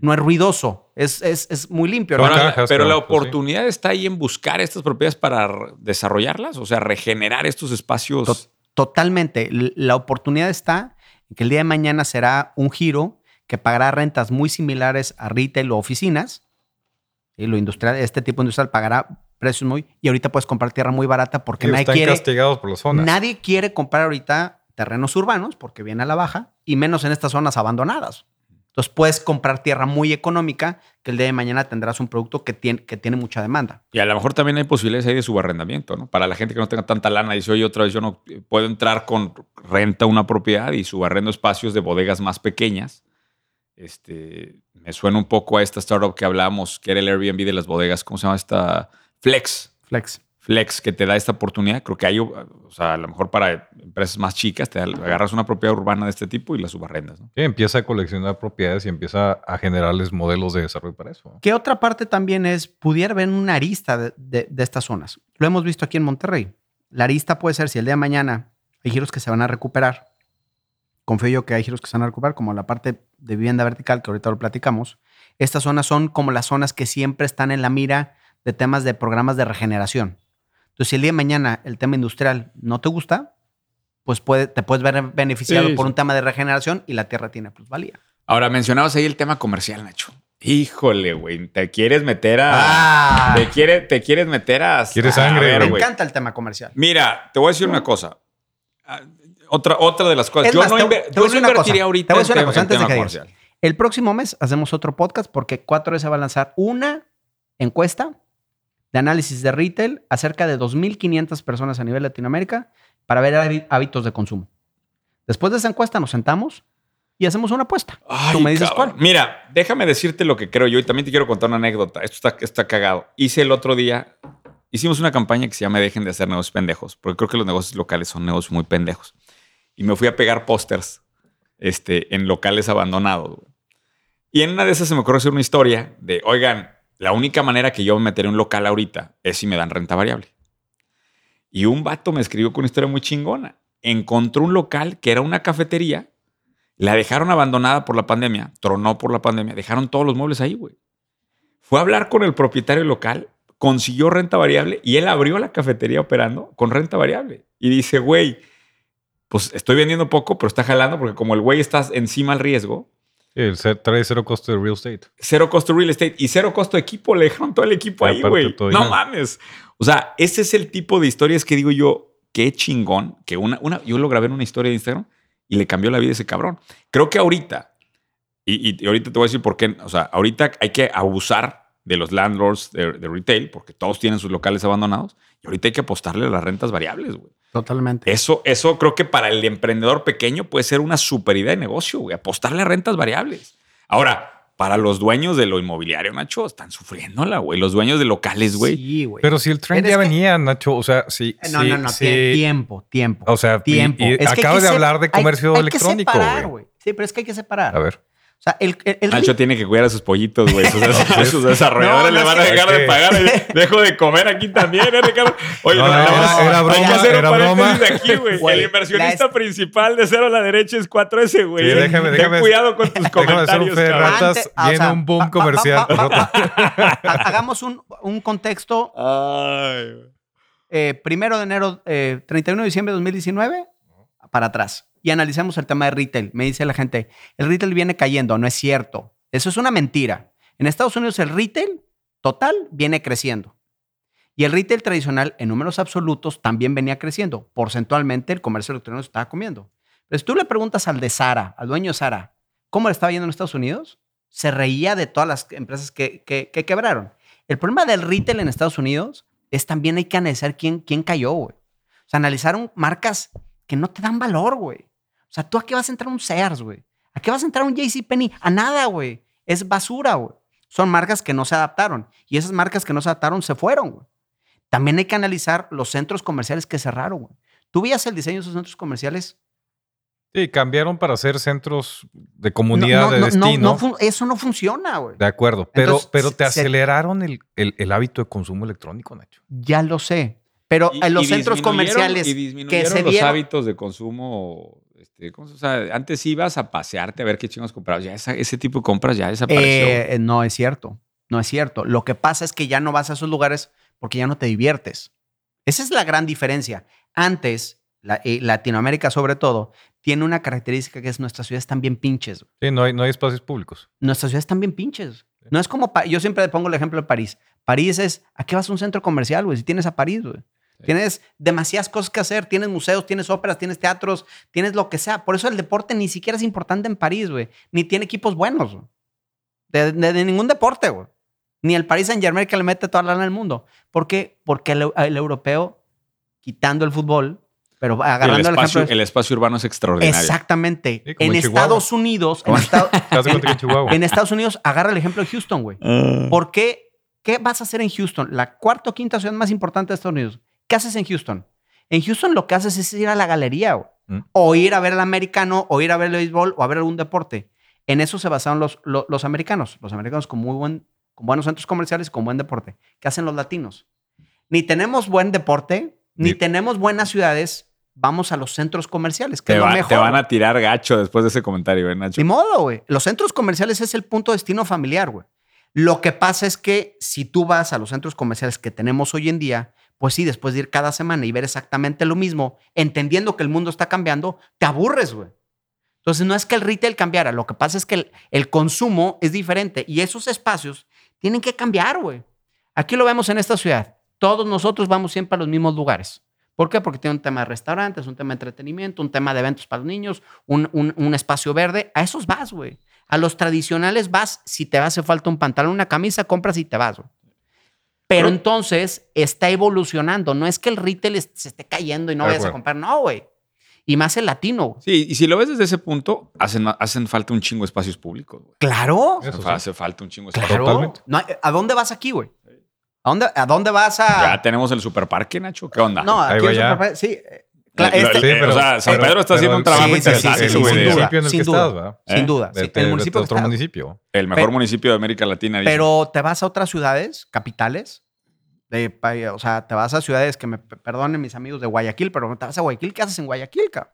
no es ruidoso, es, es, es muy limpio. ¿no? Son Pero, cajas, pero la pues, sí. oportunidad está ahí en buscar estas propiedades para desarrollarlas, o sea, regenerar estos espacios. To- Totalmente. La oportunidad está en que el día de mañana será un giro que pagará rentas muy similares a retail o oficinas. Y lo industrial, este tipo industrial pagará precios muy. Y ahorita puedes comprar tierra muy barata porque nadie están quiere. castigados por las zonas. Nadie quiere comprar ahorita terrenos urbanos porque viene a la baja y menos en estas zonas abandonadas. Entonces puedes comprar tierra muy económica que el día de mañana tendrás un producto que tiene, que tiene mucha demanda. Y a lo mejor también hay posibilidades ahí de subarrendamiento, ¿no? Para la gente que no tenga tanta lana, dice, oye, otra vez yo no eh, puedo entrar con renta a una propiedad y subarrendo espacios de bodegas más pequeñas. Este, me suena un poco a esta startup que hablábamos, que era el Airbnb de las bodegas. ¿Cómo se llama esta? Flex. Flex. Flex que te da esta oportunidad. Creo que hay, o sea, a lo mejor para empresas más chicas, te agarras una propiedad urbana de este tipo y la subarrendas. ¿no? empieza a coleccionar propiedades y empieza a generarles modelos de desarrollo para eso. ¿Qué otra parte también es, pudiera ver una arista de, de, estas zonas? Lo hemos visto aquí en Monterrey. La arista puede ser si el día de mañana hay giros que se van a recuperar. Confío yo que hay giros que se van a recuperar, como la parte de vivienda vertical, que ahorita lo platicamos. Estas zonas son como las zonas que siempre están en la mira de temas de programas de regeneración. Entonces, si el día de mañana el tema industrial no te gusta, pues puede, te puedes ver beneficiado por un tema de regeneración y la tierra tiene plusvalía. Ahora, mencionabas ahí el tema comercial, Nacho. Híjole, güey, te quieres meter a. Ah. Te, quiere, te quieres meter a. Quieres sangre, Me encanta el tema comercial. Mira, te voy a decir una cosa. Ah, otra, otra de las cosas. yo no, invertiría ahorita en, tema, antes de comercial. El próximo mes hacemos otro podcast porque cuatro veces va a lanzar una encuesta de análisis de retail a cerca de 2.500 personas a nivel Latinoamérica para ver hábitos de consumo. Después de esa encuesta nos sentamos y hacemos una apuesta. Tú me dices cuál. Mira, déjame decirte lo que creo yo y también te quiero contar una anécdota. Esto está, está cagado. Hice el otro día, hicimos una campaña que se llama Dejen de hacer negocios pendejos, porque creo que los negocios locales son negocios muy pendejos. Y me fui a pegar pósters este, en locales abandonados. Y en una de esas se me ocurrió hacer una historia de, oigan, la única manera que yo me meteré un local ahorita es si me dan renta variable. Y un vato me escribió con una historia muy chingona. Encontró un local que era una cafetería, la dejaron abandonada por la pandemia, tronó por la pandemia, dejaron todos los muebles ahí, güey. Fue a hablar con el propietario local, consiguió renta variable y él abrió la cafetería operando con renta variable. Y dice, güey, pues estoy vendiendo poco, pero está jalando porque como el güey está encima al riesgo, el trae cero costo de real estate. Cero costo de real estate y cero costo de equipo. Le dejaron todo el equipo ahí, güey. No mames. O sea, ese es el tipo de historias que digo yo, qué chingón, que una, una, yo lo grabé en una historia de Instagram y le cambió la vida a ese cabrón. Creo que ahorita, y, ahorita te voy a decir por qué, o sea, ahorita hay que abusar de los landlords de, de retail, porque todos tienen sus locales abandonados, y ahorita hay que apostarle a las rentas variables, güey. Totalmente. Eso, eso creo que para el emprendedor pequeño puede ser una super idea de negocio, güey. Apostarle a rentas variables. Ahora, para los dueños de lo inmobiliario, Nacho, están sufriéndola, güey. Los dueños de locales, güey. Sí, güey. Pero si el tren ya venía, Nacho, o sea, sí. No, no, no, tiempo, tiempo. O sea, tiempo. acabas de hablar de comercio electrónico, güey. Sí, pero es que hay que separar. A ver. O sea, el, Nacho tiene que cuidar a sus pollitos, güey. Sus, desarrolladores le van a dejar de pagar. Dejo de comer aquí también, ¿eh, Ricardo? Oye, no, era, era, broma, hay que hacer era broma. de aquí, güey. El inversionista principal de cero a la derecha es 4S, güey. Sí, déjame, déjame. Ten cuidado con tus comentarios. Déjame ratas viene un boom comercial. hagamos un, un contexto. Ay. Eh, primero de enero, eh, 31 de diciembre de 2019, para atrás y analicemos el tema de retail. Me dice la gente, el retail viene cayendo. No es cierto. Eso es una mentira. En Estados Unidos el retail total viene creciendo. Y el retail tradicional en números absolutos también venía creciendo. Porcentualmente el comercio electrónico estaba comiendo. Pero si tú le preguntas al de Sara, al dueño de Sara, ¿cómo le estaba yendo en Estados Unidos? Se reía de todas las empresas que, que, quebraron. El problema del retail en Estados Unidos es también hay que analizar quién, quién cayó, güey. O sea, analizaron marcas que no te dan valor, güey. O sea, ¿tú a qué vas a entrar un Sears, güey? ¿A qué vas a entrar un JCPenney? A nada, güey. Es basura, güey. Son marcas que no se adaptaron. Y esas marcas que no se adaptaron se fueron, güey. También hay que analizar los centros comerciales que cerraron, güey. ¿Tú veías el diseño de esos centros comerciales? Sí, cambiaron para ser centros de comunidad de destino. eso no funciona, güey. De acuerdo, pero, pero te aceleraron el, el, hábito de consumo electrónico, Nacho. Ya lo sé, pero en los centros comerciales y que se los hábitos de consumo este, o sea, antes ibas a pasearte a ver qué chingos comprabas. Ya ese tipo de compras ya desapareció. Eh, no es cierto. No es cierto. Lo que pasa es que ya no vas a esos lugares porque ya no te diviertes. Esa es la gran diferencia. Antes, eh, Latinoamérica sobre todo, tiene una característica que es nuestras ciudades están bien pinches. Sí, no hay, no hay espacios públicos. Nuestras ciudades están bien pinches. No es como, yo siempre pongo el ejemplo de París. París es, ¿a qué vas a un centro comercial, güey? Si tienes a París, güey. Tienes demasiadas cosas que hacer. Tienes museos, tienes óperas, tienes teatros, tienes lo que sea. Por eso el deporte ni siquiera es importante en París, güey. Ni tiene equipos buenos. De, ningún deporte, güey. Ni el Paris Saint Germain que le mete toda la lana al mundo. ¿Por qué? Porque el, europeo, quitando el fútbol, pero agarrando el, espacio, ejemplo, el espacio urbano es extraordinario. Exactamente. en, Estados Unidos, en, en, Estados Unidos, agarra el ejemplo de Houston, güey. Ah. ¿Por qué ¿Qué vas a hacer en Houston? La cuarta o quinta ciudad más importante de Estados Unidos. ¿Qué haces en Houston? En Houston lo que haces es ir a la galería. Mm. o ir a ver el americano, o ir a ver el béisbol, o a ver algún deporte. En eso se basaron los, lo- los, americanos. Los americanos con muy buen, con buenos centros comerciales, con buen deporte. ¿Qué hacen los latinos? Ni tenemos buen deporte, ni Ni- tenemos buenas ciudades. Vamos a los centros comerciales, que Te, es lo va- mejor. te van a tirar gacho después de ese comentario, ¿eh, Nacho? Ni modo, güey. Los centros comerciales es el punto de destino familiar, güey. Lo que pasa es que si tú vas a los centros comerciales que tenemos hoy en día, pues sí, después de ir cada semana y ver exactamente lo mismo, entendiendo que el mundo está cambiando, te aburres, güey. Entonces no es que el retail cambiara, lo que pasa es que el, el consumo es diferente y esos espacios tienen que cambiar, güey. Aquí lo vemos en esta ciudad. Todos nosotros vamos siempre a los mismos lugares. ¿Por qué? Porque tiene un tema de restaurantes, un tema de entretenimiento, un tema de eventos para los niños, un, un- espacio verde. A esos vas, güey. A los tradicionales vas si te hace falta un pantalón, una camisa, compras y te vas, güey. Pero entonces está evolucionando. No es que el retail se esté cayendo y no vayas a comprar. No, güey. Y más el latino. güey. Sí, y si lo ves desde ese punto, hacen, hacen falta un chingo de espacios públicos. güey. Claro. Eso Hace, sí. hace falta un chingo de espacios Claro. No, ¿A dónde vas aquí, güey? ¿A dónde, ¿A dónde vas a...? Ya tenemos el superparque, Nacho. ¿Qué onda? No, Ahí aquí va el ya. Superpa- Sí. Eh, Eh, este- Sí, pero- o sea, San Pedro está haciendo pero un trabajo sí, interesante, sí, sin de- duda. en el sin que duda. estás. Sin ¿Eh? duda. De, sí, de- el de municipio que otro está. municipio. El mejor Pero- municipio de América Latina. dicen. Pero te vas a otras ciudades, capitales. De, o sea, te vas a ciudades que me perdonen mis amigos de Guayaquil, pero te vas a Guayaquil. ¿Qué haces en Guayaquil, cabrón?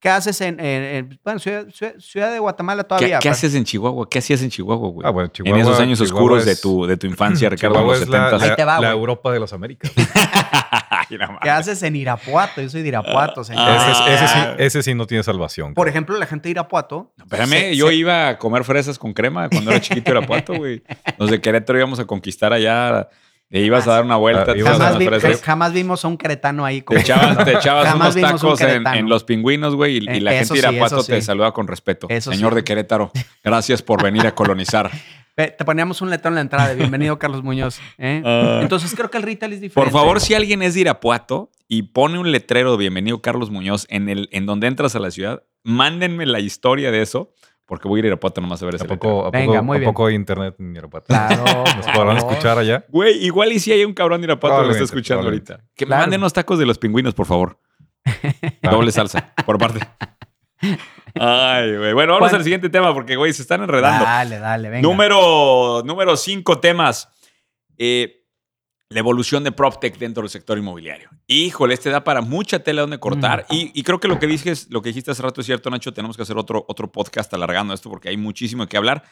¿Qué haces en, en- en- bueno, ciudad, ciudad- ciudad de Guatemala ¿Qué, todavía? qué pero- haces en Chihuahua? ¿Qué hacías en Chihuahua, güey? Ah, bueno, en Chihuahua- esos años Chihuahua oscuros de, es- tu, de tu infancia, Ricardo, en Chihuahua los es la, 70. Ahí te va, la- la. Europa de las Américas. No. ¿Qué haces en Irapuato? Yo soy de Irapuato, señor. Ah. ese, ese sí, ese sí no tiene salvación. Por ejemplo, la gente de Irapuato. Espérame, se- yo se- iba a comer fresas con crema cuando era chiquito Irapuato, güey. Los de Querétaro íbamos a conquistar allá. E ibas a dar una vuelta, Ah, Jamás, las vi- fresas. jamás vimos a un queretano ahí. Te echabas, te echabas Jamás unos un tacos en, los pingüinos, güey, y, y la Eh, gente de Irapuato te sí. saluda con respeto. Eso Señor sí. de Querétaro, gracias por venir a colonizar. Te poníamos un letrero en la entrada de bienvenido, Carlos Muñoz. ¿eh? Ah. Entonces creo que el retail es Por diferente. favor, si alguien es de Irapuato y pone un letrero de bienvenido Carlos Muñoz en, el, en donde entras a la ciudad, mándenme la historia de eso, porque voy a ir a Irapuato nomás a ver ese ¿A letrero. poco, a Venga, poco- muy a bien. poco hay internet en Irapuato? Claro. ¿Nos podrán escuchar allá? Güey, igual y si hay un cabrón de Irapuato que lo está escuchando ahorita. Que Claro. manden unos tacos de los pingüinos, por favor. Doble salsa, por parte. Ay, güey. Bueno, vamos Bueno. al siguiente tema porque, güey, se están enredando. Dale, dale, venga. Número, número cinco temas. Eh, la evolución de PropTech dentro del sector inmobiliario. Híjole, este da para mucha tela donde cortar. Mm. Y, y creo que lo que, dices, lo que dijiste hace rato es cierto, Nacho. Tenemos que hacer otro, otro podcast alargando esto porque hay muchísimo que hablar.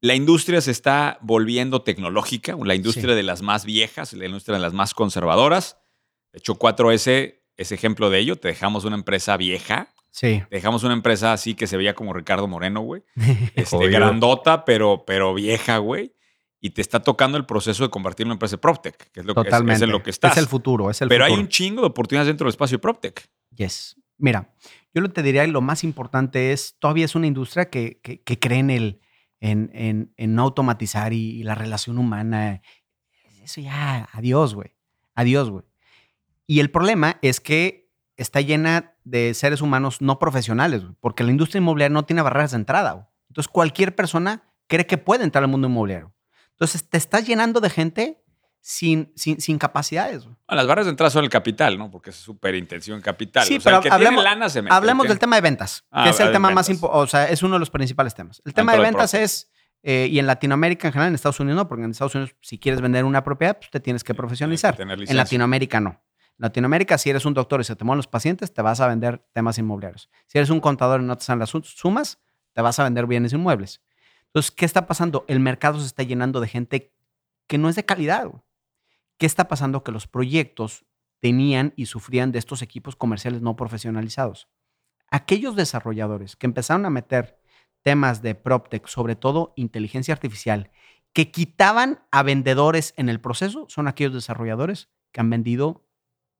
La industria se está volviendo tecnológica, la industria Sí. de las más viejas, la industria de las más conservadoras. De hecho, 4S es ejemplo de ello. Te dejamos una empresa vieja, Sí. dejamos una empresa así que se veía como Ricardo Moreno, güey. Este, grandota, pero, pero vieja, güey. Y te está tocando el proceso de convertir en una empresa de PropTech, que es lo que, es- es, en lo que estás. Es el futuro, es el pero hay un chingo de oportunidades dentro del espacio de PropTech. Yes. Mira, yo lo te diría, lo más importante es, todavía es una industria que, que, que cree en, el, en, en, en no automatizar y, y la relación humana. Eso ya, adiós, güey. Adiós, güey. Y el problema es que está llena de seres humanos no profesionales, porque la industria inmobiliaria no tiene barreras de entrada. Entonces, cualquier persona cree que puede entrar al mundo inmobiliario. Entonces, te estás llenando de gente sin, sin, sin capacidades. Bueno, las barras de entrada son el capital, ¿no? Porque es súper intensivo en capital. Sí, o sea, pero el que tiene hablemos- lana se mete. Hablemos El del tema de ventas, Ah, que es el tema más importante, o sea, es uno de los principales temas. El tema Dentro de ventas es, eh, y en Latinoamérica en general, en Estados Unidos no, porque en Estados Unidos si quieres vender una propiedad, pues te tienes que profesionalizar. En. Latinoamérica no. Latinoamérica, si eres un doctor y se te mueven los pacientes, te vas a vender temas inmobiliarios. Si eres un contador y no te salen las su- sumas, te vas a vender bienes inmuebles. Entonces, ¿qué está pasando? El mercado se está llenando de gente que no es de calidad. ¿Qué está pasando? Que los proyectos tenían y sufrían de estos equipos comerciales no profesionalizados. Aquellos desarrolladores que empezaron a meter temas de PropTech, sobre todo inteligencia artificial, que quitaban a vendedores en el proceso, son aquellos desarrolladores que han vendido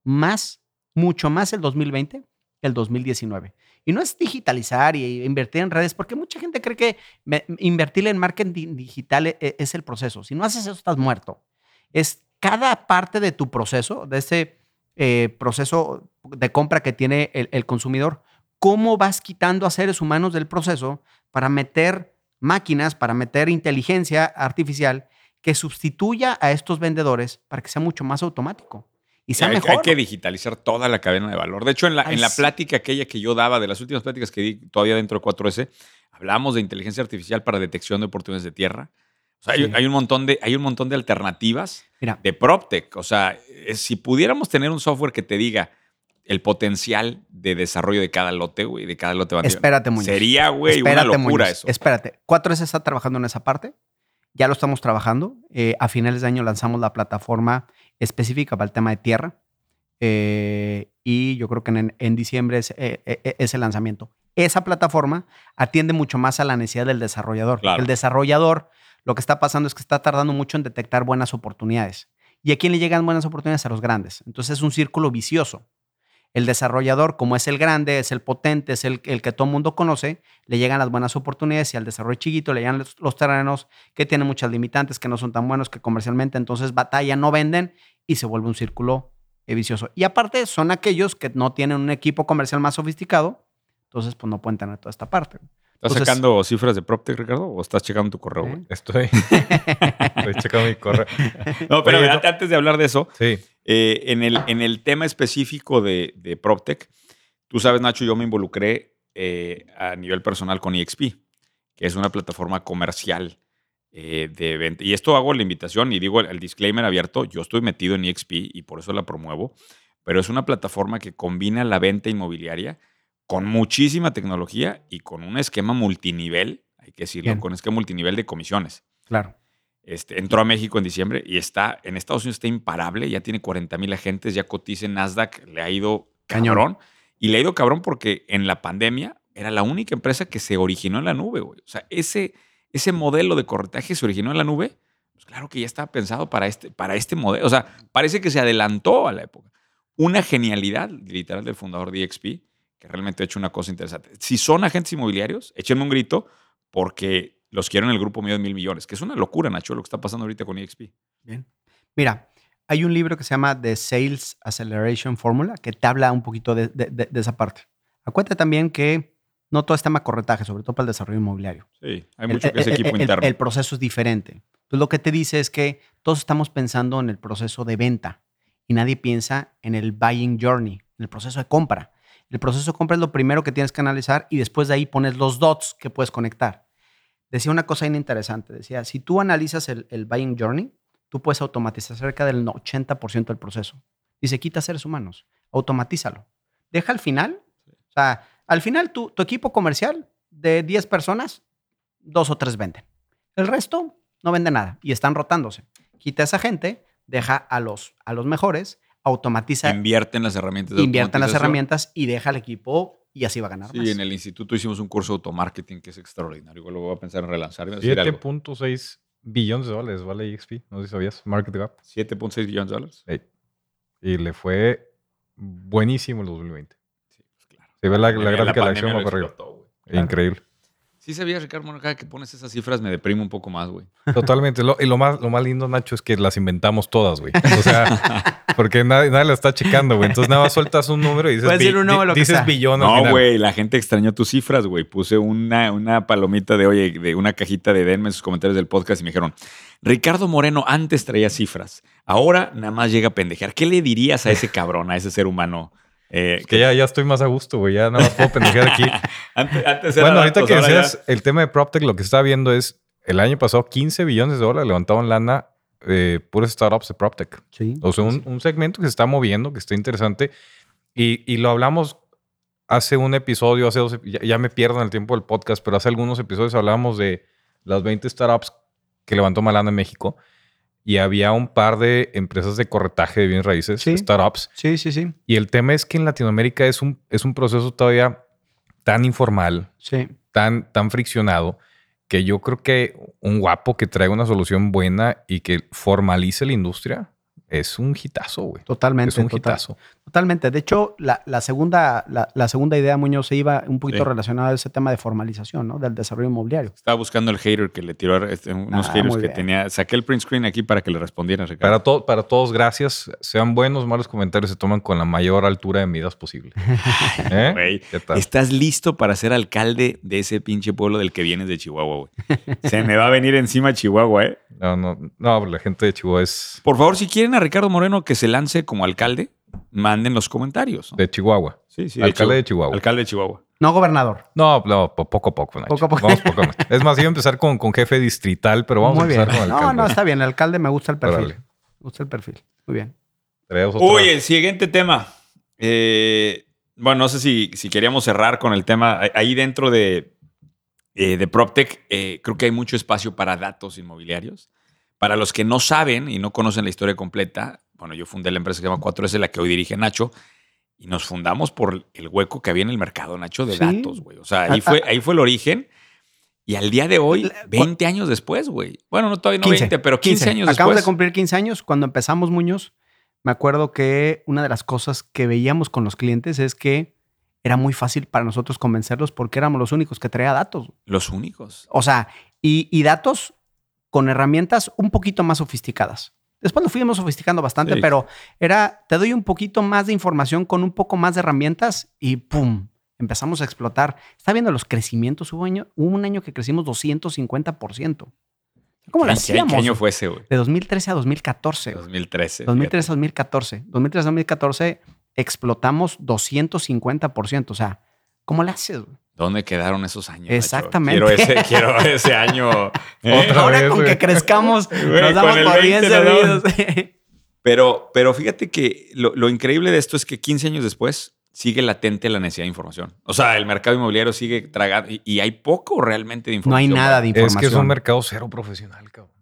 más, mucho más el 2020 que el 2019. Y no es digitalizar y invertir en redes, porque mucha gente cree que invertir en marketing digital e- e- es el proceso. Si no haces eso, estás muerto. Es cada parte de tu proceso, de ese eh, proceso de compra que tiene el, el consumidor, cómo vas quitando a seres humanos del proceso para meter máquinas, para meter inteligencia artificial que sustituya a estos vendedores para que sea mucho más automático y sea hay, mejor. hay que digitalizar toda la cadena de valor. De hecho, en la, Ay, en la plática aquella que yo daba, de las últimas pláticas que di todavía dentro de 4S, hablábamos de inteligencia artificial para detección de oportunidades de tierra. O sea, hay, Sí. hay un montón de, hay un montón de alternativas Mira, de PropTech. O sea, eh, si pudiéramos tener un software que te diga el potencial de desarrollo de cada lote, güey, de cada lote espérate, Muñoz. Sería, güey, una locura Muñoz, eso. Espérate. 4S está trabajando en esa parte. Ya lo estamos trabajando. Eh, a finales de año lanzamos la plataforma específica para el tema de tierra. Eh, y yo creo que en, en diciembre es, eh, eh, es el lanzamiento. Esa plataforma atiende mucho más a la necesidad del desarrollador. Claro. El desarrollador lo que está pasando es que está tardando mucho en detectar buenas oportunidades. ¿Y a quién le llegan buenas oportunidades? A los grandes. Entonces es un círculo vicioso. El desarrollador, como es el grande, es el potente, es el, que todo el mundo conoce, le llegan las buenas oportunidades y al desarrollo chiquito le llegan los, los terrenos que tienen muchas limitantes, que no son tan buenos que comercialmente, entonces batalla, no venden y se vuelve un círculo vicioso. Y aparte son aquellos que no tienen un equipo comercial más sofisticado, entonces pues no pueden tener toda esta parte. ¿Estás sacando cifras de PropTech, Ricardo? ¿O estás checando tu correo, güey? ¿Eh? Estoy, estoy checando mi correo. No, pero Oye, mira, no- antes de hablar de eso, Sí, Eh, en, el, en el tema específico de, de PropTech, tú sabes, Nacho, yo me involucré eh, a nivel personal con EXP, que es una plataforma comercial eh, de venta. Y esto hago la invitación y digo el, el disclaimer abierto, yo estoy metido en EXP y por eso la promuevo, pero es una plataforma que combina la venta inmobiliaria con muchísima tecnología y con un esquema multinivel, hay que decirlo, Bien. con esquema multinivel de comisiones. Claro. Este, entró a México en diciembre y está en Estados Unidos está imparable, ya tiene 40 mil agentes, ya cotiza en Nasdaq, le ha ido Cañón. Y le ha ido cabrón porque en la pandemia era la única empresa que se originó en la nube, güey. O sea, ese, ese modelo de corretaje se originó en la nube, pues claro que ya estaba pensado para este, para este modelo. O sea, parece que se adelantó a la época. Una genialidad literal del fundador de EXP, que realmente ha hecho una cosa interesante. Si son agentes inmobiliarios, échenme un grito porque los quiero en el grupo mío de mil millones, que es una locura, Nacho, lo que está pasando ahorita con EXP. Bien. Mira, hay un libro que se llama The Sales Acceleration Formula que te habla un poquito de, de- de- de esa parte. Acuérdate también que no todo es tema corretaje, sobre todo para el desarrollo inmobiliario. Sí, hay El- mucho que es el- equipo el- interno. El proceso es diferente. Entonces, lo que te dice es que todos estamos pensando en el proceso de venta y nadie piensa en el buying journey, en el proceso de compra. El proceso de compra es lo primero que tienes que analizar y después de ahí pones los dots que puedes conectar. Decía una cosa interesante. Decía, si tú analizas el, buying journey, tú puedes automatizar cerca del 80% del proceso. Dice, quita seres humanos, automatízalo. Deja al final, o sea, al final tu, tu equipo comercial de 10 personas, dos o tres venden. El resto no vende nada y están rotándose. Quita a esa gente, deja a los, a los mejores, automatiza, Invierte en las herramientas de invierte en las herramientas y deja al equipo y así va a ganar más. Sí, en el instituto hicimos un curso de automarketing que es extraordinario. Igual lo voy a pensar en relanzar. Iba a decir algo. 7.6 billones de dólares vale EXP. No sé si sabías. Market Gap. 7.6 billones de dólares. Y le fue buenísimo el 2020. Sí, pues claro. Se ve la, la Pandemia- gráfica de la pandemia acción lo va para arriba. explotó, güey. Claro. Increíble. Sí sabías, Ricardo, bueno, cada que pones esas cifras me deprime un poco más, güey. Totalmente. Lo- y lo más, lo más lindo, Nacho, es que las inventamos todas, güey. O sea, porque nadie, nadie la está checando, güey. Entonces nada más sueltas un número y dices, Puedes decir bi- un número, di- lo que dices billón al No, güey, la gente extrañó tus cifras, güey. Puse una, una palomita de, oye, de una cajita de denme en sus comentarios del podcast y me dijeron, Ricardo Moreno antes traía cifras, ahora nada más llega a pendejear. ¿Qué le dirías a ese cabrón, a ese ser humano? Eh, Es que ya, ya estoy más a gusto, güey. Ya nada más puedo pendejear aquí. antes, antes era bueno, ahorita datos, que ahora ya- decías el tema de PropTech, lo que estaba viendo es el año pasado 15 billones de dólares levantaron lana eh, puras startups de PropTech. Sí. O sea, un, un segmento que se está moviendo, que está interesante. Y, y lo hablamos hace un episodio, hace dos, ya, ya me pierdo en el tiempo del podcast, pero hace algunos episodios hablábamos de las 20 startups que levantó Malana en México. Y había un par de empresas de corretaje de bienes raíces, Sí. startups. Sí, sí, sí. Y el tema es que en Latinoamérica es un, es un proceso todavía tan informal, Sí. tan, tan friccionado, que yo creo que un guapo que traiga una solución buena y que formalice la industria es un hitazo, güey. Totalmente. Es un total- hitazo. Totalmente. De hecho, la, la segunda, la, la segunda idea, Muñoz, se iba un poquito Sí. relacionada a ese tema de formalización, ¿no? Del desarrollo inmobiliario. Estaba buscando el hater que le tiró a este, unos Ah, haters que bien. tenía. Saqué el print screen aquí para que le respondiera, Ricardo. Para, to- para todos, gracias. Sean buenos, malos comentarios se toman con la mayor altura de medidas posible. ¿Eh? Güey, ¿Qué tal? Estás listo para ser alcalde de ese pinche pueblo del que vienes de Chihuahua, güey. Se me va a venir encima Chihuahua, ¿eh? No, no, no, la gente de Chihuahua es Por favor, si quieren a Ricardo Moreno que se lance como alcalde, manden los comentarios. ¿no? de Chihuahua. Sí, sí, Alcalde de Chihuahua. Alcalde de Chihuahua. No gobernador. No, no, po- poco a poco. Nacho. Poco a poco. Vamos poco a poco. Es más, iba a empezar con, con jefe distrital, pero vamos Muy a bien. empezar con No, alcalde. no, está bien. El alcalde me gusta el perfil. Órale. Me gusta el perfil. Muy bien. Uy, el siguiente tema. Eh, bueno, no sé si, si queríamos cerrar con el tema. Ahí- Ahí dentro de, eh, de PropTech, eh, creo que hay mucho espacio para datos inmobiliarios. Para los que no saben y no conocen la historia completa, bueno, yo fundé la empresa que se llama 4S, la que hoy dirige Nacho, y nos fundamos por el hueco que había en el mercado, Nacho, de Sí. datos, güey. O sea, ahí Ah, fue, ahí fue el origen. Y al día de hoy, La- 20 años después, güey. Bueno, no todavía no 15, 20, pero 15, años Acabamos de después. cumplir 15 años. Cuando empezamos Muñoz, me acuerdo que una de las cosas que veíamos con los clientes es que era muy fácil para nosotros convencerlos porque éramos los únicos que traía datos. Los únicos. O sea, y, y datos con herramientas un poquito más sofisticadas. Después lo fuimos sofisticando bastante, Sí. pero era, te doy un poquito más de información con un poco más de herramientas y ¡pum! Empezamos a explotar. Está viendo los crecimientos. Hubo, año- hubo un año que crecimos 250%. ¿Cómo lo ¿Qué- qué- hacíamos? ¿Qué año fue ese, güey? De 2013 a 2014. 2013. 2013 a 2014. 2013 a 2014 explotamos 250%. O sea, ¿cómo le haces? güey? ¿Dónde quedaron esos años? Exactamente. Quiero ese, quiero ese año. ¿eh? Otra Ahora vez, con güey. que crezcamos, Güey, nos damos por bien 20 nos damos. servidos. Pero, pero fíjate que lo, lo increíble de esto es que 15 años después sigue latente la necesidad de información. O sea, el mercado inmobiliario sigue tragando y, y hay poco realmente de No hay información. nada de información. Es que es un mercado cero profesional, cabrón.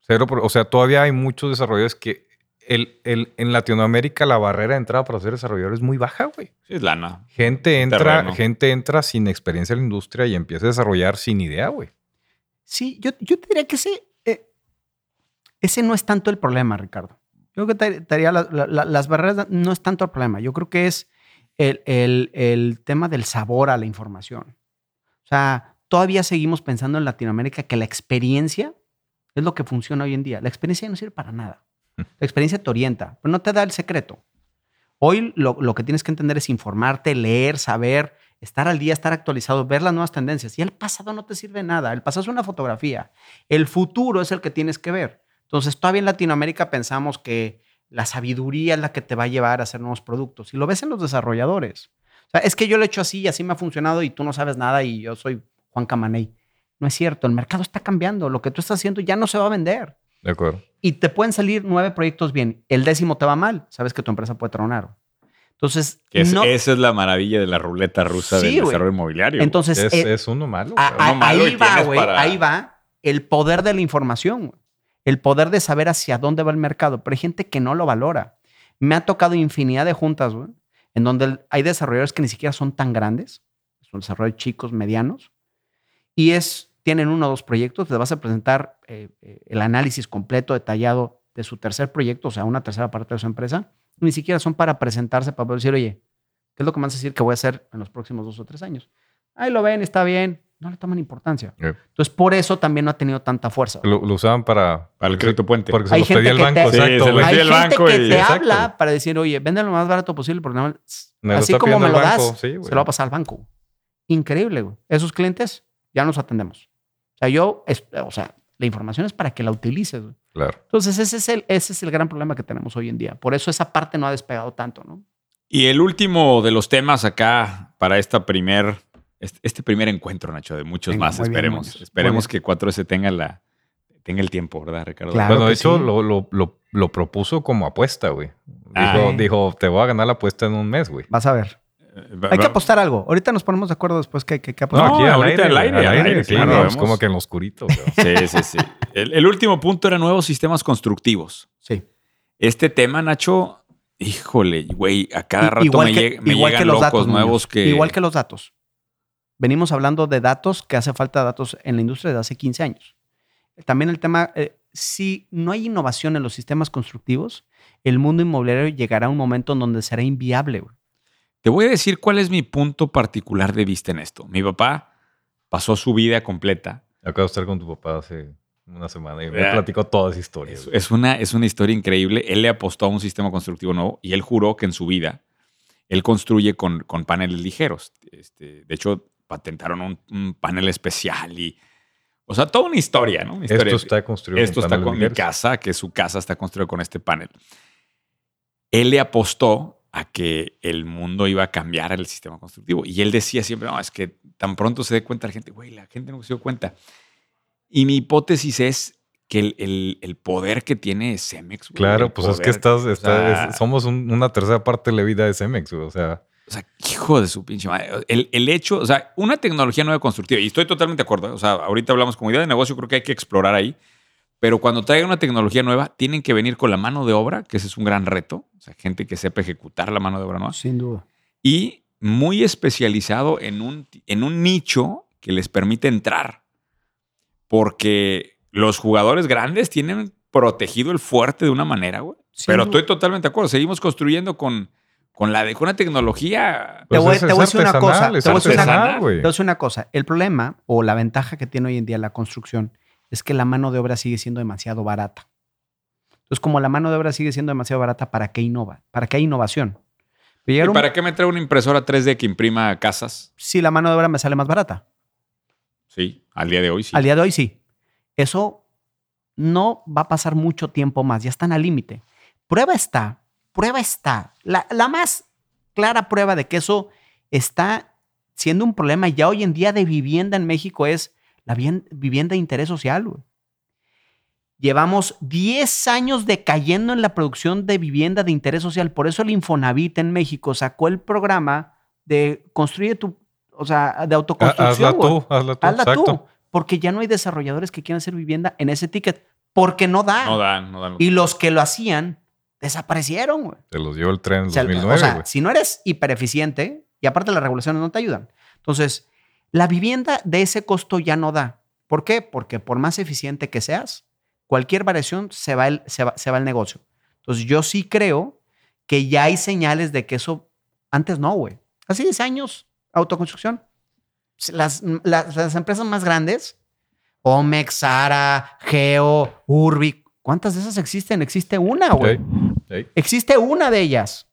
Cero, o sea, todavía hay muchos desarrolladores que el, el- en Latinoamérica la barrera de entrada para ser desarrollador es muy baja, güey. Sí, es lana. Gente entra, Terreno. gente entra sin experiencia en la industria y empieza a desarrollar sin idea, güey. Sí, yo, yo te diría que ese, eh, ese no es tanto el problema, Ricardo. Yo creo que te, te diría la- la- la- las barreras no es tanto el problema. Yo creo que es el, el- el tema del sabor a la información. O sea, todavía seguimos pensando en Latinoamérica que la experiencia es lo que funciona hoy en día. La experiencia no sirve para nada. La experiencia te orienta, pero no te da el secreto. Hoy lo, que tienes que entender es informarte, leer, saber, estar al día, estar actualizado, ver las nuevas tendencias. Y el pasado no te sirve nada. El pasado es una fotografía. El futuro es el que tienes que ver. Entonces, todavía en Latinoamérica pensamos que la sabiduría es la que te va a llevar a hacer nuevos productos. Y lo ves en los desarrolladores. O sea, es que yo lo he hecho así y así me ha funcionado y tú no sabes nada y yo soy Juan Camaney. No es cierto. El mercado está cambiando. Lo que tú estás haciendo ya no se va a vender. De acuerdo. Y te pueden salir nueve proyectos bien. El décimo te va mal. Sabes que tu empresa puede tronar. Entonces, es- no, Esa es la maravilla de la ruleta rusa Sí, del desarrollo inmobiliario. entonces Es, eh, es uno malo. a- cabrón. a- no malo ahí va, güey. para- Ahí va el poder de la información. El poder de saber hacia dónde va el mercado. Pero hay gente que no lo valora. Me ha tocado infinidad de juntas, güey, en donde hay desarrolladores que ni siquiera son tan grandes. Son desarrolladores chicos, medianos. Y es, tienen uno o dos proyectos. Les vas a presentar eh, eh, el análisis completo, detallado de su tercer proyecto, o sea, una tercera parte de su empresa. Ni siquiera son para presentarse, para poder decir, oye, ¿qué es lo que me vas a decir que voy a hacer en los próximos dos o tres años? Ahí lo ven, está bien. No le toman importancia. Eh, Entonces, por eso también no ha tenido tanta fuerza. Lo, lo usaban para... Para el crédito puente. Porque se Hay los pedía el gente que banco. te- Sí, exacto, se los Hay el gente banco que y- te Exacto. habla para decir, oye, vende lo más barato posible, porque nada más- Me lo así como me lo das, sí, se lo va a pasar al banco. Increíble, güey. Esos clientes ya nos atendemos. O sea, yo, es- o sea, la información es para que la utilices. güey. Claro. Entonces, ese es, el, ese es el gran problema que tenemos hoy en día. Por eso esa parte no ha despegado tanto, ¿no? Y el último de los temas acá para esta primer, este, este primer encuentro, Nacho, de muchos Venga, más. bien, esperemos. Esperemos que 4S tenga, la, tenga el tiempo, ¿verdad, Ricardo? Claro bueno, de hecho, sí. lo, lo, lo, lo propuso como apuesta, güey. Dijo, dijo, te voy a ganar la apuesta en un mes, güey. Vas a ver. Eh, Hay que apostar algo. Ahorita nos ponemos de acuerdo después que hay que, que apostar. No, ahorita al aire, al aire, sí, claro, no, vemos. es como que en lo oscurito. Sí, sí, sí. El, el último punto era nuevos sistemas constructivos. Sí. Este tema, Nacho, híjole, güey, a cada rato igual me, que- lleg- me igual que llegan los locos datos, nuevos que... Igual que los datos. Venimos hablando de datos, que hace falta datos en la industria desde hace 15 años. También el tema, eh, si no hay innovación en los sistemas constructivos, el mundo inmobiliario llegará a un momento en donde será inviable. güey. Te voy a decir cuál es mi punto particular de vista en esto. Mi papá pasó su vida completa. Acabo de estar con tu papá hace una semana y me platicó toda esa historia. Es, es una, es una historia increíble. Él le apostó a un sistema constructivo nuevo y él juró que en su vida él construye con, con paneles ligeros. Este, de hecho, patentaron un, un panel especial y... O sea, toda una historia, ¿no? Una historia. Esto está construido Esto está con mi casa, que su casa está construida con este panel. Él le apostó a que el mundo iba a cambiar el sistema constructivo. Y él decía siempre, no, es que tan pronto se dé cuenta la gente, güey, la gente no se dio cuenta. Y mi hipótesis es que el, el- el poder que tiene Cemex. güey, Claro, pues es poder- que estás, o está- sea, es- somos un- una tercera parte de la vida de Cemex, güey, o sea, O sea, hijo de su pinche madre. El, el hecho, o sea, una tecnología nueva constructiva, y estoy totalmente de acuerdo. ¿eh? O sea, ahorita hablamos como idea de negocio, creo que hay que explorar ahí. Pero cuando traigan una tecnología nueva, tienen que venir con la mano de obra, que ese es un gran reto. O sea, gente que sepa ejecutar la mano de obra nueva. Sin duda. Y muy especializado en un, en un nicho que les permite entrar. Porque los jugadores grandes tienen protegido el fuerte de una manera, güey. Sin Pero duda. estoy totalmente de acuerdo. Seguimos construyendo con, con, la de, con una tecnología Te pues te voy a decir una cosa, artesanal, es te voy a decir una- artesanal, güey. Te voy a decir una cosa. El problema o la ventaja que tiene hoy en día la construcción es que la mano de obra sigue siendo demasiado barata. Entonces, como la mano de obra sigue siendo demasiado barata, ¿para qué innova? ¿Para qué hay innovación? ¿Y un- para qué me trae una impresora 3D que imprima casas? Si la mano de obra me sale más barata. Sí, al día de hoy sí. Al día de hoy sí. Eso no va a pasar mucho tiempo más. Ya están al límite. Prueba está. Prueba está. La, la más clara prueba de que eso está siendo un problema ya hoy en día de vivienda en México es la vivienda de interés social. güey. Llevamos 10 años decayendo en la producción de vivienda de interés social. Por eso el Infonavit en México sacó el programa de construir tu, o sea, de autoconstrucción. hazla güey. tú, hazla tú, Hazla exacto. tú. Porque ya no hay desarrolladores que quieran hacer vivienda en ese ticket. Porque no da. No dan, no dan. Y los que lo hacían desaparecieron, güey. Te los dio el tren en O sea, 2009, o sea, si no eres hipereficiente, y aparte las regulaciones no te ayudan. Entonces, la vivienda de ese costo ya no da. ¿Por qué? Porque por más eficiente que seas, cualquier variación se va el, se va, se va el negocio. Entonces, yo sí creo que ya hay señales de que eso, antes no, güey. Hace 10 años, autoconstrucción. Las, las, las empresas más grandes, Omex, Sara, Geo, Urbi, ¿cuántas de esas existen? Existe una, güey. Ey, ey. Existe una de ellas.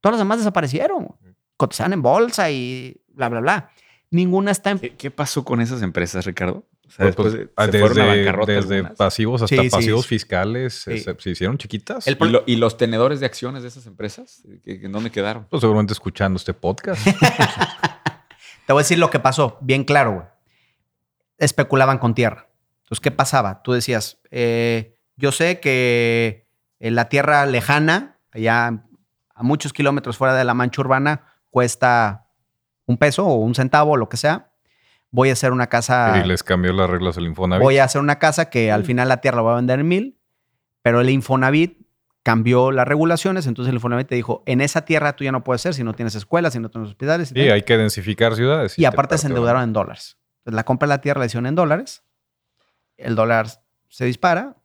Todas las demás desaparecieron. Cotizaban en bolsa y bla, bla, bla. Ninguna está en... ¿Qué, qué pasó con esas empresas, Ricardo? O sea, Pues, pues, después ah, se fueron a desde, bancarrota desde algunas. pasivos hasta Sí, sí, pasivos sí. fiscales se- Sí. se, se hicieron chiquitas. El ¿Y, lo- y los tenedores de acciones de esas empresas? ¿Qué- ¿En dónde quedaron? Pues seguramente escuchando este podcast. Te voy a decir lo que pasó, bien claro, güey. Especulaban con tierra. Entonces, ¿qué pasaba? Tú decías, eh, yo sé que en la tierra lejana, allá a muchos kilómetros fuera de la mancha urbana, cuesta un peso o un centavo o lo que sea. Voy a hacer una casa. y les cambió las reglas el Infonavit. Voy a hacer una casa que al final la tierra la voy a vender en mil, pero el Infonavit cambió las regulaciones, entonces el Infonavit te dijo, en esa tierra tú ya no puedes ser si no tienes escuelas, si no tienes hospitales. y Sí, tal". hay que densificar ciudades. Y te aparte se endeudaron en dólares. Entonces, la compra de la tierra la hicieron en dólares. El dólar se dispara.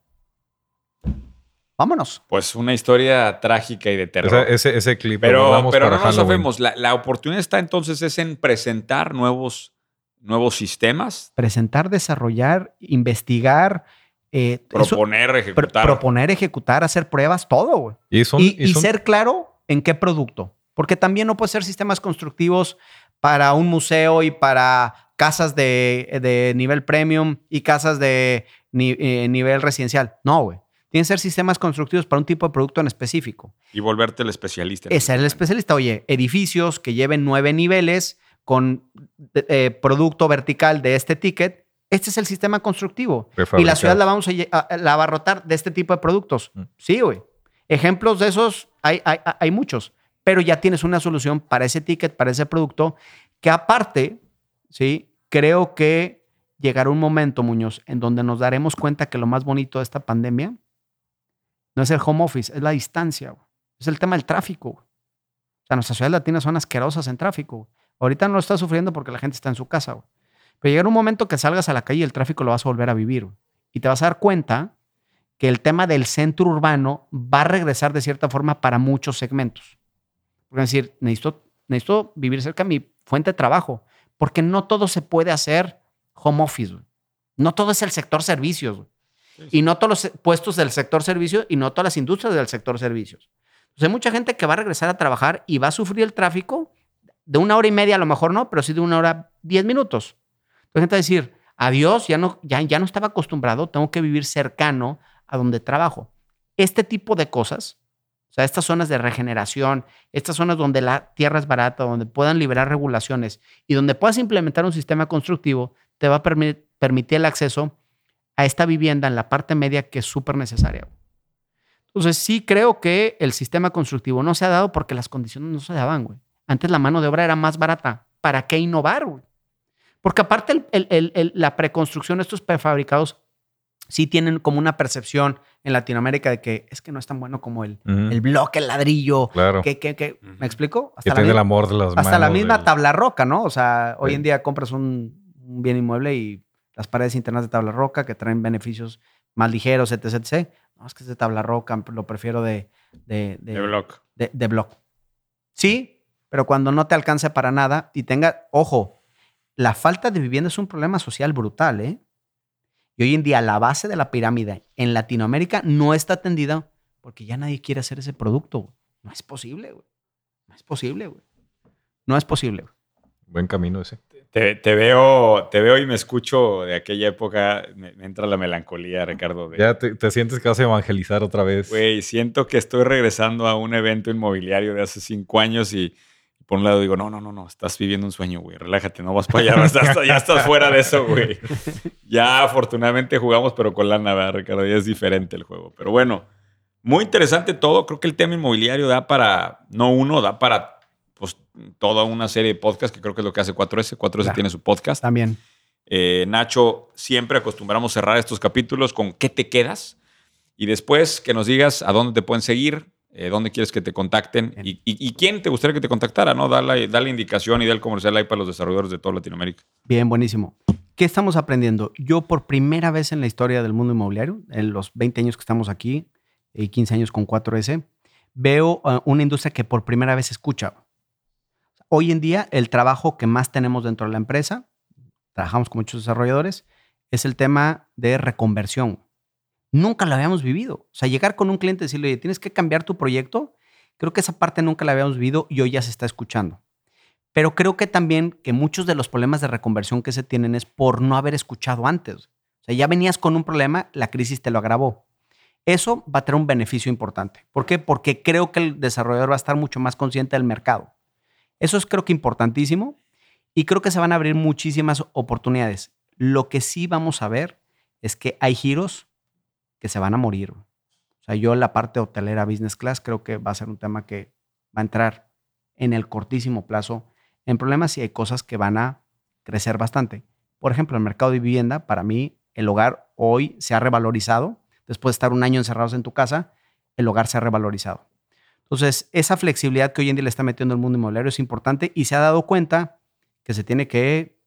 Vámonos. Pues una historia trágica y de terror. ese, ese clip pero pero no nos sabemos. La, la oportunidad está entonces es en presentar nuevos, nuevos sistemas, Presentar, desarrollar, investigar, eh, eso- proponer, pr- ejecutar. proponer, ejecutar, hacer pruebas, todo, güey. Y, son, y, y y son- ser claro en qué producto. Porque también no puede ser sistemas constructivos para un museo y para casas de, de nivel premium y casas de ni- eh, nivel residencial. No, güey. Tienen que ser sistemas constructivos para un tipo de producto en específico. y volverte el especialista. es el especialista. Oye, edificios que lleven nueve niveles con eh, producto vertical de este ticket. Este es el sistema constructivo. Y la ciudad la vamos a, a- la va a rotar de este tipo de productos. Mm. Sí, güey. Ejemplos de esos hay, hay, hay muchos. Pero ya tienes una solución para ese ticket, para ese producto, que aparte, sí, creo que llegará un momento, Muñoz, en donde nos daremos cuenta que lo más bonito de esta pandemia no es el home office, es la distancia. güey. Es el tema del tráfico. güey. O sea, nuestras ciudades latinas son asquerosas en tráfico. Ahorita no lo está sufriendo porque la gente está en su casa. güey. Pero llegará un momento que salgas a la calle y el tráfico lo vas a volver a vivir. Y te vas a dar cuenta que el tema del centro urbano va a regresar de cierta forma para muchos segmentos. Porque es decir, necesito, necesito vivir cerca de mi fuente de trabajo. Porque no todo se puede hacer home office. güey. No todo es el sector servicios. güey. Y no todos los puestos del sector servicios y no todas las industrias del sector servicios. Entonces hay mucha gente que va a regresar a trabajar y va a sufrir el tráfico de una hora y media, a lo mejor no, pero sí de una hora diez minutos. Entonces gente va a decir, Adiós, ya no, ya, ya no estaba acostumbrado, tengo que vivir cercano a donde trabajo. Este tipo de cosas, o sea, estas zonas de regeneración, estas zonas donde la tierra es barata, donde puedan liberar regulaciones y donde puedas implementar un sistema constructivo, te va a permitir el acceso a esta vivienda en la parte media que es súper necesaria. Entonces, sí creo que el sistema constructivo no se ha dado porque las condiciones no se daban, güey. Antes la mano de obra era más barata. ¿Para qué innovar, güey? Porque aparte la preconstrucción, estos prefabricados, sí tienen como una percepción en Latinoamérica de que es que no es tan bueno como el, el bloque, el ladrillo. Claro. Que, que, ¿Me explico? Hasta que tiene el amor de las Hasta la misma tabla roca, ¿no? O sea, hoy en día compras un, bien inmueble y las paredes internas de tabla roca que traen beneficios más ligeros, etc, etc. No, es que es de tabla roca, lo prefiero de... De, de, block. De, de block. Sí, pero cuando no te alcance para nada y tenga, ojo, la falta de vivienda es un problema social brutal, ¿eh? Y hoy en día la base de la pirámide en Latinoamérica no está atendida porque ya nadie quiere hacer ese producto. No es posible, güey. No es posible, güey. No es posible. Güey. Buen camino ese. Te, veo, te veo y me escucho de aquella época. Me, entra la melancolía, Ricardo. ya te, te, sientes que vas a evangelizar otra vez. Güey, siento que estoy regresando a un evento inmobiliario de hace cinco años y por un lado digo, no, no, no, no, estás viviendo un sueño, güey, relájate, no vas para allá, ya estás fuera de eso, güey. Ya afortunadamente jugamos, pero con la nave, Ricardo, ya es diferente el juego. Pero bueno, muy interesante todo. Creo que el tema inmobiliario da para, no uno, da para toda una serie de podcasts, que creo que es lo que hace 4S. 4S tiene su podcast. También. Eh, Nacho, siempre acostumbramos cerrar estos capítulos con ¿qué te quedas? Y después que nos digas a dónde te pueden seguir, eh, dónde quieres que te contacten y, quién te gustaría que te contactara, ¿no? Dale, la indicación y dale el comercial ahí para los desarrolladores de toda Latinoamérica. Bien, buenísimo. ¿Qué estamos aprendiendo? Yo por primera vez en la historia del mundo inmobiliario, en los 20 años que estamos aquí y 15 años con 4S, veo uh, una industria que por primera vez escucha. Hoy en día el trabajo que más tenemos dentro de la empresa, trabajamos con muchos desarrolladores, es el tema de reconversión. Nunca lo habíamos vivido. O sea, llegar con un cliente y decirle, oye, tienes que cambiar tu proyecto, creo que esa parte nunca la habíamos vivido y hoy ya se está escuchando. Pero creo que también que muchos de los problemas de reconversión que se tienen es por no haber escuchado antes. O sea, ya venías con un problema, la crisis te lo agravó. Eso va a tener un beneficio importante. ¿Por qué? Porque creo que el desarrollador va a estar mucho más consciente del mercado. Eso es creo que importantísimo y creo que se van a abrir muchísimas oportunidades. Lo que sí vamos a ver es que hay giros que se van a morir. O sea, yo la parte hotelera business class creo que va a ser un tema que va a entrar en el cortísimo plazo en problemas y hay cosas que van a crecer bastante. Por ejemplo, el mercado de vivienda, para mí, el hogar hoy se ha revalorizado. Después de estar un año encerrados en tu casa, el hogar se ha revalorizado. Entonces, esa flexibilidad que hoy en día le está metiendo el mundo inmobiliario es importante y se ha dado cuenta que se tiene que,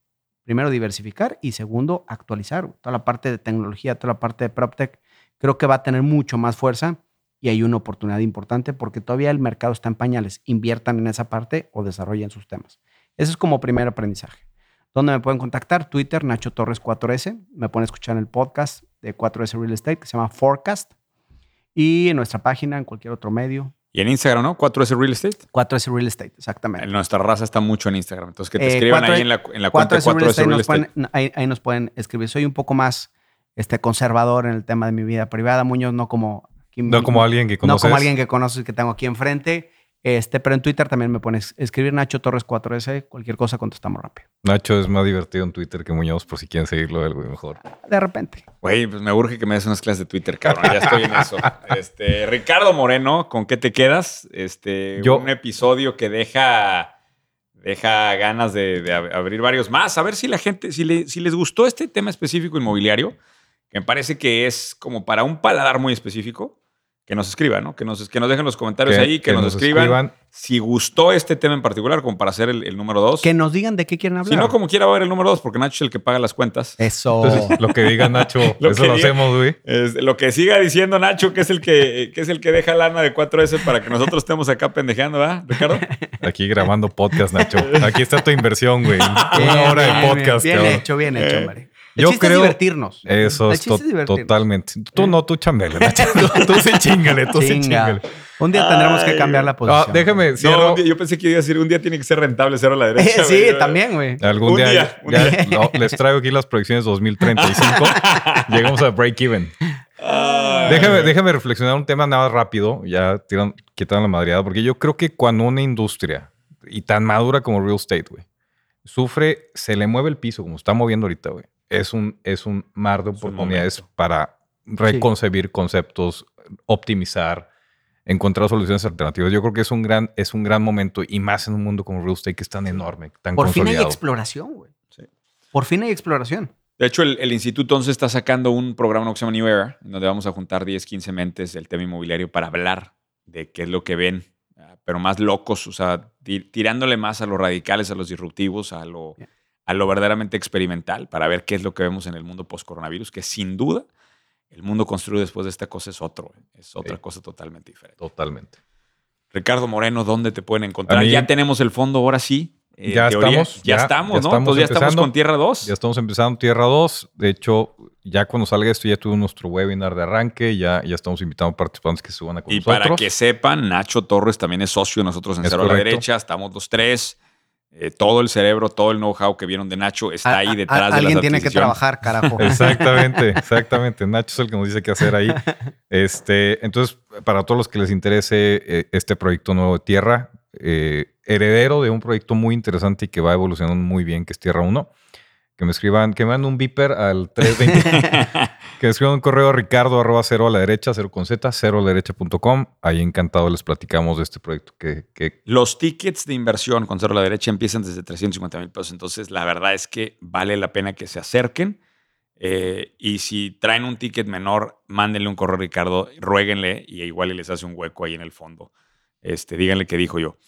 primero, diversificar y segundo, actualizar. Toda la parte de tecnología, toda la parte de PropTech creo que va a tener mucho más fuerza y hay una oportunidad importante porque todavía el mercado está en pañales. Inviertan en esa parte o desarrollen sus temas. Ese es como primer aprendizaje. ¿Dónde me pueden contactar? Twitter, Nacho Torres 4S. Me pueden escuchar en el podcast de 4S Real Estate que se llama Forecast. Y en nuestra página, en cualquier otro medio. Y en Instagram, ¿no? 4S Real Estate. 4S Real Estate, exactamente. Nuestra raza está mucho en Instagram. Entonces, que te eh, escriban ahí en la, en la cuenta 4S Real Estate. ahí nos pueden escribir. Soy un poco más este, conservador en el tema de mi vida privada, Muñoz, no como... no como alguien que conoces. No como alguien que conoces que tengo aquí enfrente. Este, pero en Twitter también me pones escribir Nacho Torres 4S, cualquier cosa contestamos rápido. Nacho es más divertido en Twitter que Muñoz, por si quieren seguirlo algo mejor. De repente. Güey, pues me urge que me des unas clases de Twitter, cabrón. Ya estoy en eso. Este, Ricardo Moreno, ¿con qué te quedas? Este, un episodio que deja deja ganas de, abrir varios más. A ver si la gente, si, si les gustó este tema específico inmobiliario que me parece que es como para un paladar muy específico, que nos escriban, ¿no? Que nos, que nos dejen los comentarios ahí, que, nos, escriban, si gustó este tema en particular, como para hacer el, número dos. Que nos digan de qué quieren hablar. Si no, como quiera va a ver el número dos, porque Nacho es el que paga las cuentas. Eso. lo que diga Nacho, eso lo hacemos, güey. lo que siga diciendo Nacho, que es el que, que es el que deja lana de 4S para que nosotros estemos acá pendejeando, ¿verdad, Ricardo? Aquí grabando podcast, Nacho. Aquí está tu inversión, güey. Una hora de podcast. Bien, hecho, bien hecho, eh, Yo chiste creo- es divertirnos. Eso El es chiste to- es divertirnos. totalmente. Tú ¿Eh? no, tú chambele. Tú, tú sí chingale, tú sí Chinga. chingale. Un día tendremos que cambiar la Ah, posición. déjame, No, cierro. un día- yo pensé que iba a decir un día tiene que ser rentable cero a la derecha. sí, güey. también, güey. Algún Un día, día, un ya- día. no, les traigo aquí las proyecciones 2035. Llegamos a break even. Ay, Déjame, déjame reflexionar un tema nada más rápido. Ya tiran, quitan la madreada. Porque yo creo que cuando una industria y tan madura como real estate, güey, sufre, se le mueve el piso como está moviendo ahorita, güey. Es un, es un mar de Es un oportunidades para reconcebir conceptos, optimizar, encontrar soluciones alternativas. Yo creo que es un gran, es un gran momento y más en un mundo como real estate que es tan enorme, tan Por fin hay exploración, güey. Sí. Por fin hay exploración. De hecho, el, el instituto entonces está sacando un programa que se llama New Era, en donde vamos a juntar 10, 15 mentes del tema inmobiliario para hablar de qué es lo que ven, ah, pero más locos, o sea, ti- tirándole más a los radicales, a los disruptivos, a lo, Yeah. A lo verdaderamente experimental, para ver qué es lo que vemos en el mundo post-coronavirus, que sin duda el mundo construido después de esta cosa es otro, es otra Sí. cosa totalmente diferente. Totalmente. Ricardo Moreno, ¿dónde te pueden encontrar? Mí- ya tenemos el fondo, ahora sí. eh, Ya estamos, Ya, ya- estamos, ya ¿no? estamos Entonces ya estamos con Tierra 2. Ya estamos empezando Tierra 2. De hecho, ya cuando salga esto, ya tuve nuestro webinar de arranque. Ya, ya estamos invitando participantes que se suban a con Y nosotros. para que sepan, Nacho Torres también es socio de nosotros en Es Cero a la. Derecha. Estamos los tres. Eh, todo el cerebro, todo el know-how que vieron de Nacho está A- ahí a- detrás de las Alguien tiene que trabajar, carajo. Exactamente, exactamente. Nacho es el que nos dice qué hacer ahí. Este, entonces, para todos los que les interese eh, este proyecto nuevo de Tierra, eh, heredero de un proyecto muy interesante y que va evolucionando muy bien, que es Tierra 1, que me escriban, que me manden un viper al 320, que escriban un correo a ricardo arroba cero a la derecha, cero con z, cero a la derecha.com. Ahí encantado les platicamos de este proyecto que, Los tickets de inversión con Cero a la Derecha empiezan desde 350 mil pesos. Entonces, la verdad es que vale la pena que se acerquen. Eh, y si traen un ticket menor, mándenle un correo a Ricardo, ruéguenle y igual les hace un hueco ahí en el fondo. Este, díganle que dijo yo.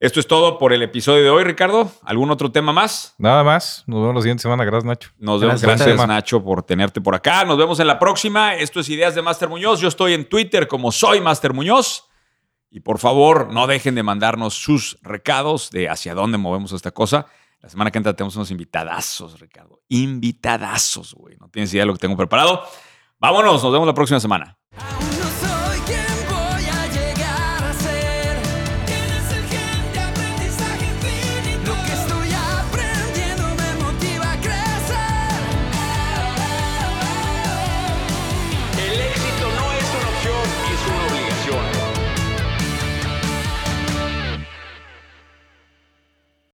Esto es todo por el episodio de hoy, Ricardo. ¿Algún otro tema más? nada más. Nos vemos la siguiente semana. Gracias, Nacho. Nos vemos. Gracias. Nacho, por tenerte por acá. Nos vemos en la próxima. Esto es Ideas de Master Muñoz. Yo estoy en Twitter como soy Master Muñoz. Y por favor, no dejen de mandarnos sus recados de hacia dónde movemos esta cosa. La semana que entra tenemos unos invitadazos, Ricardo. Invitadazos, güey. No tienes idea de lo que tengo preparado. Vámonos, nos vemos la próxima semana.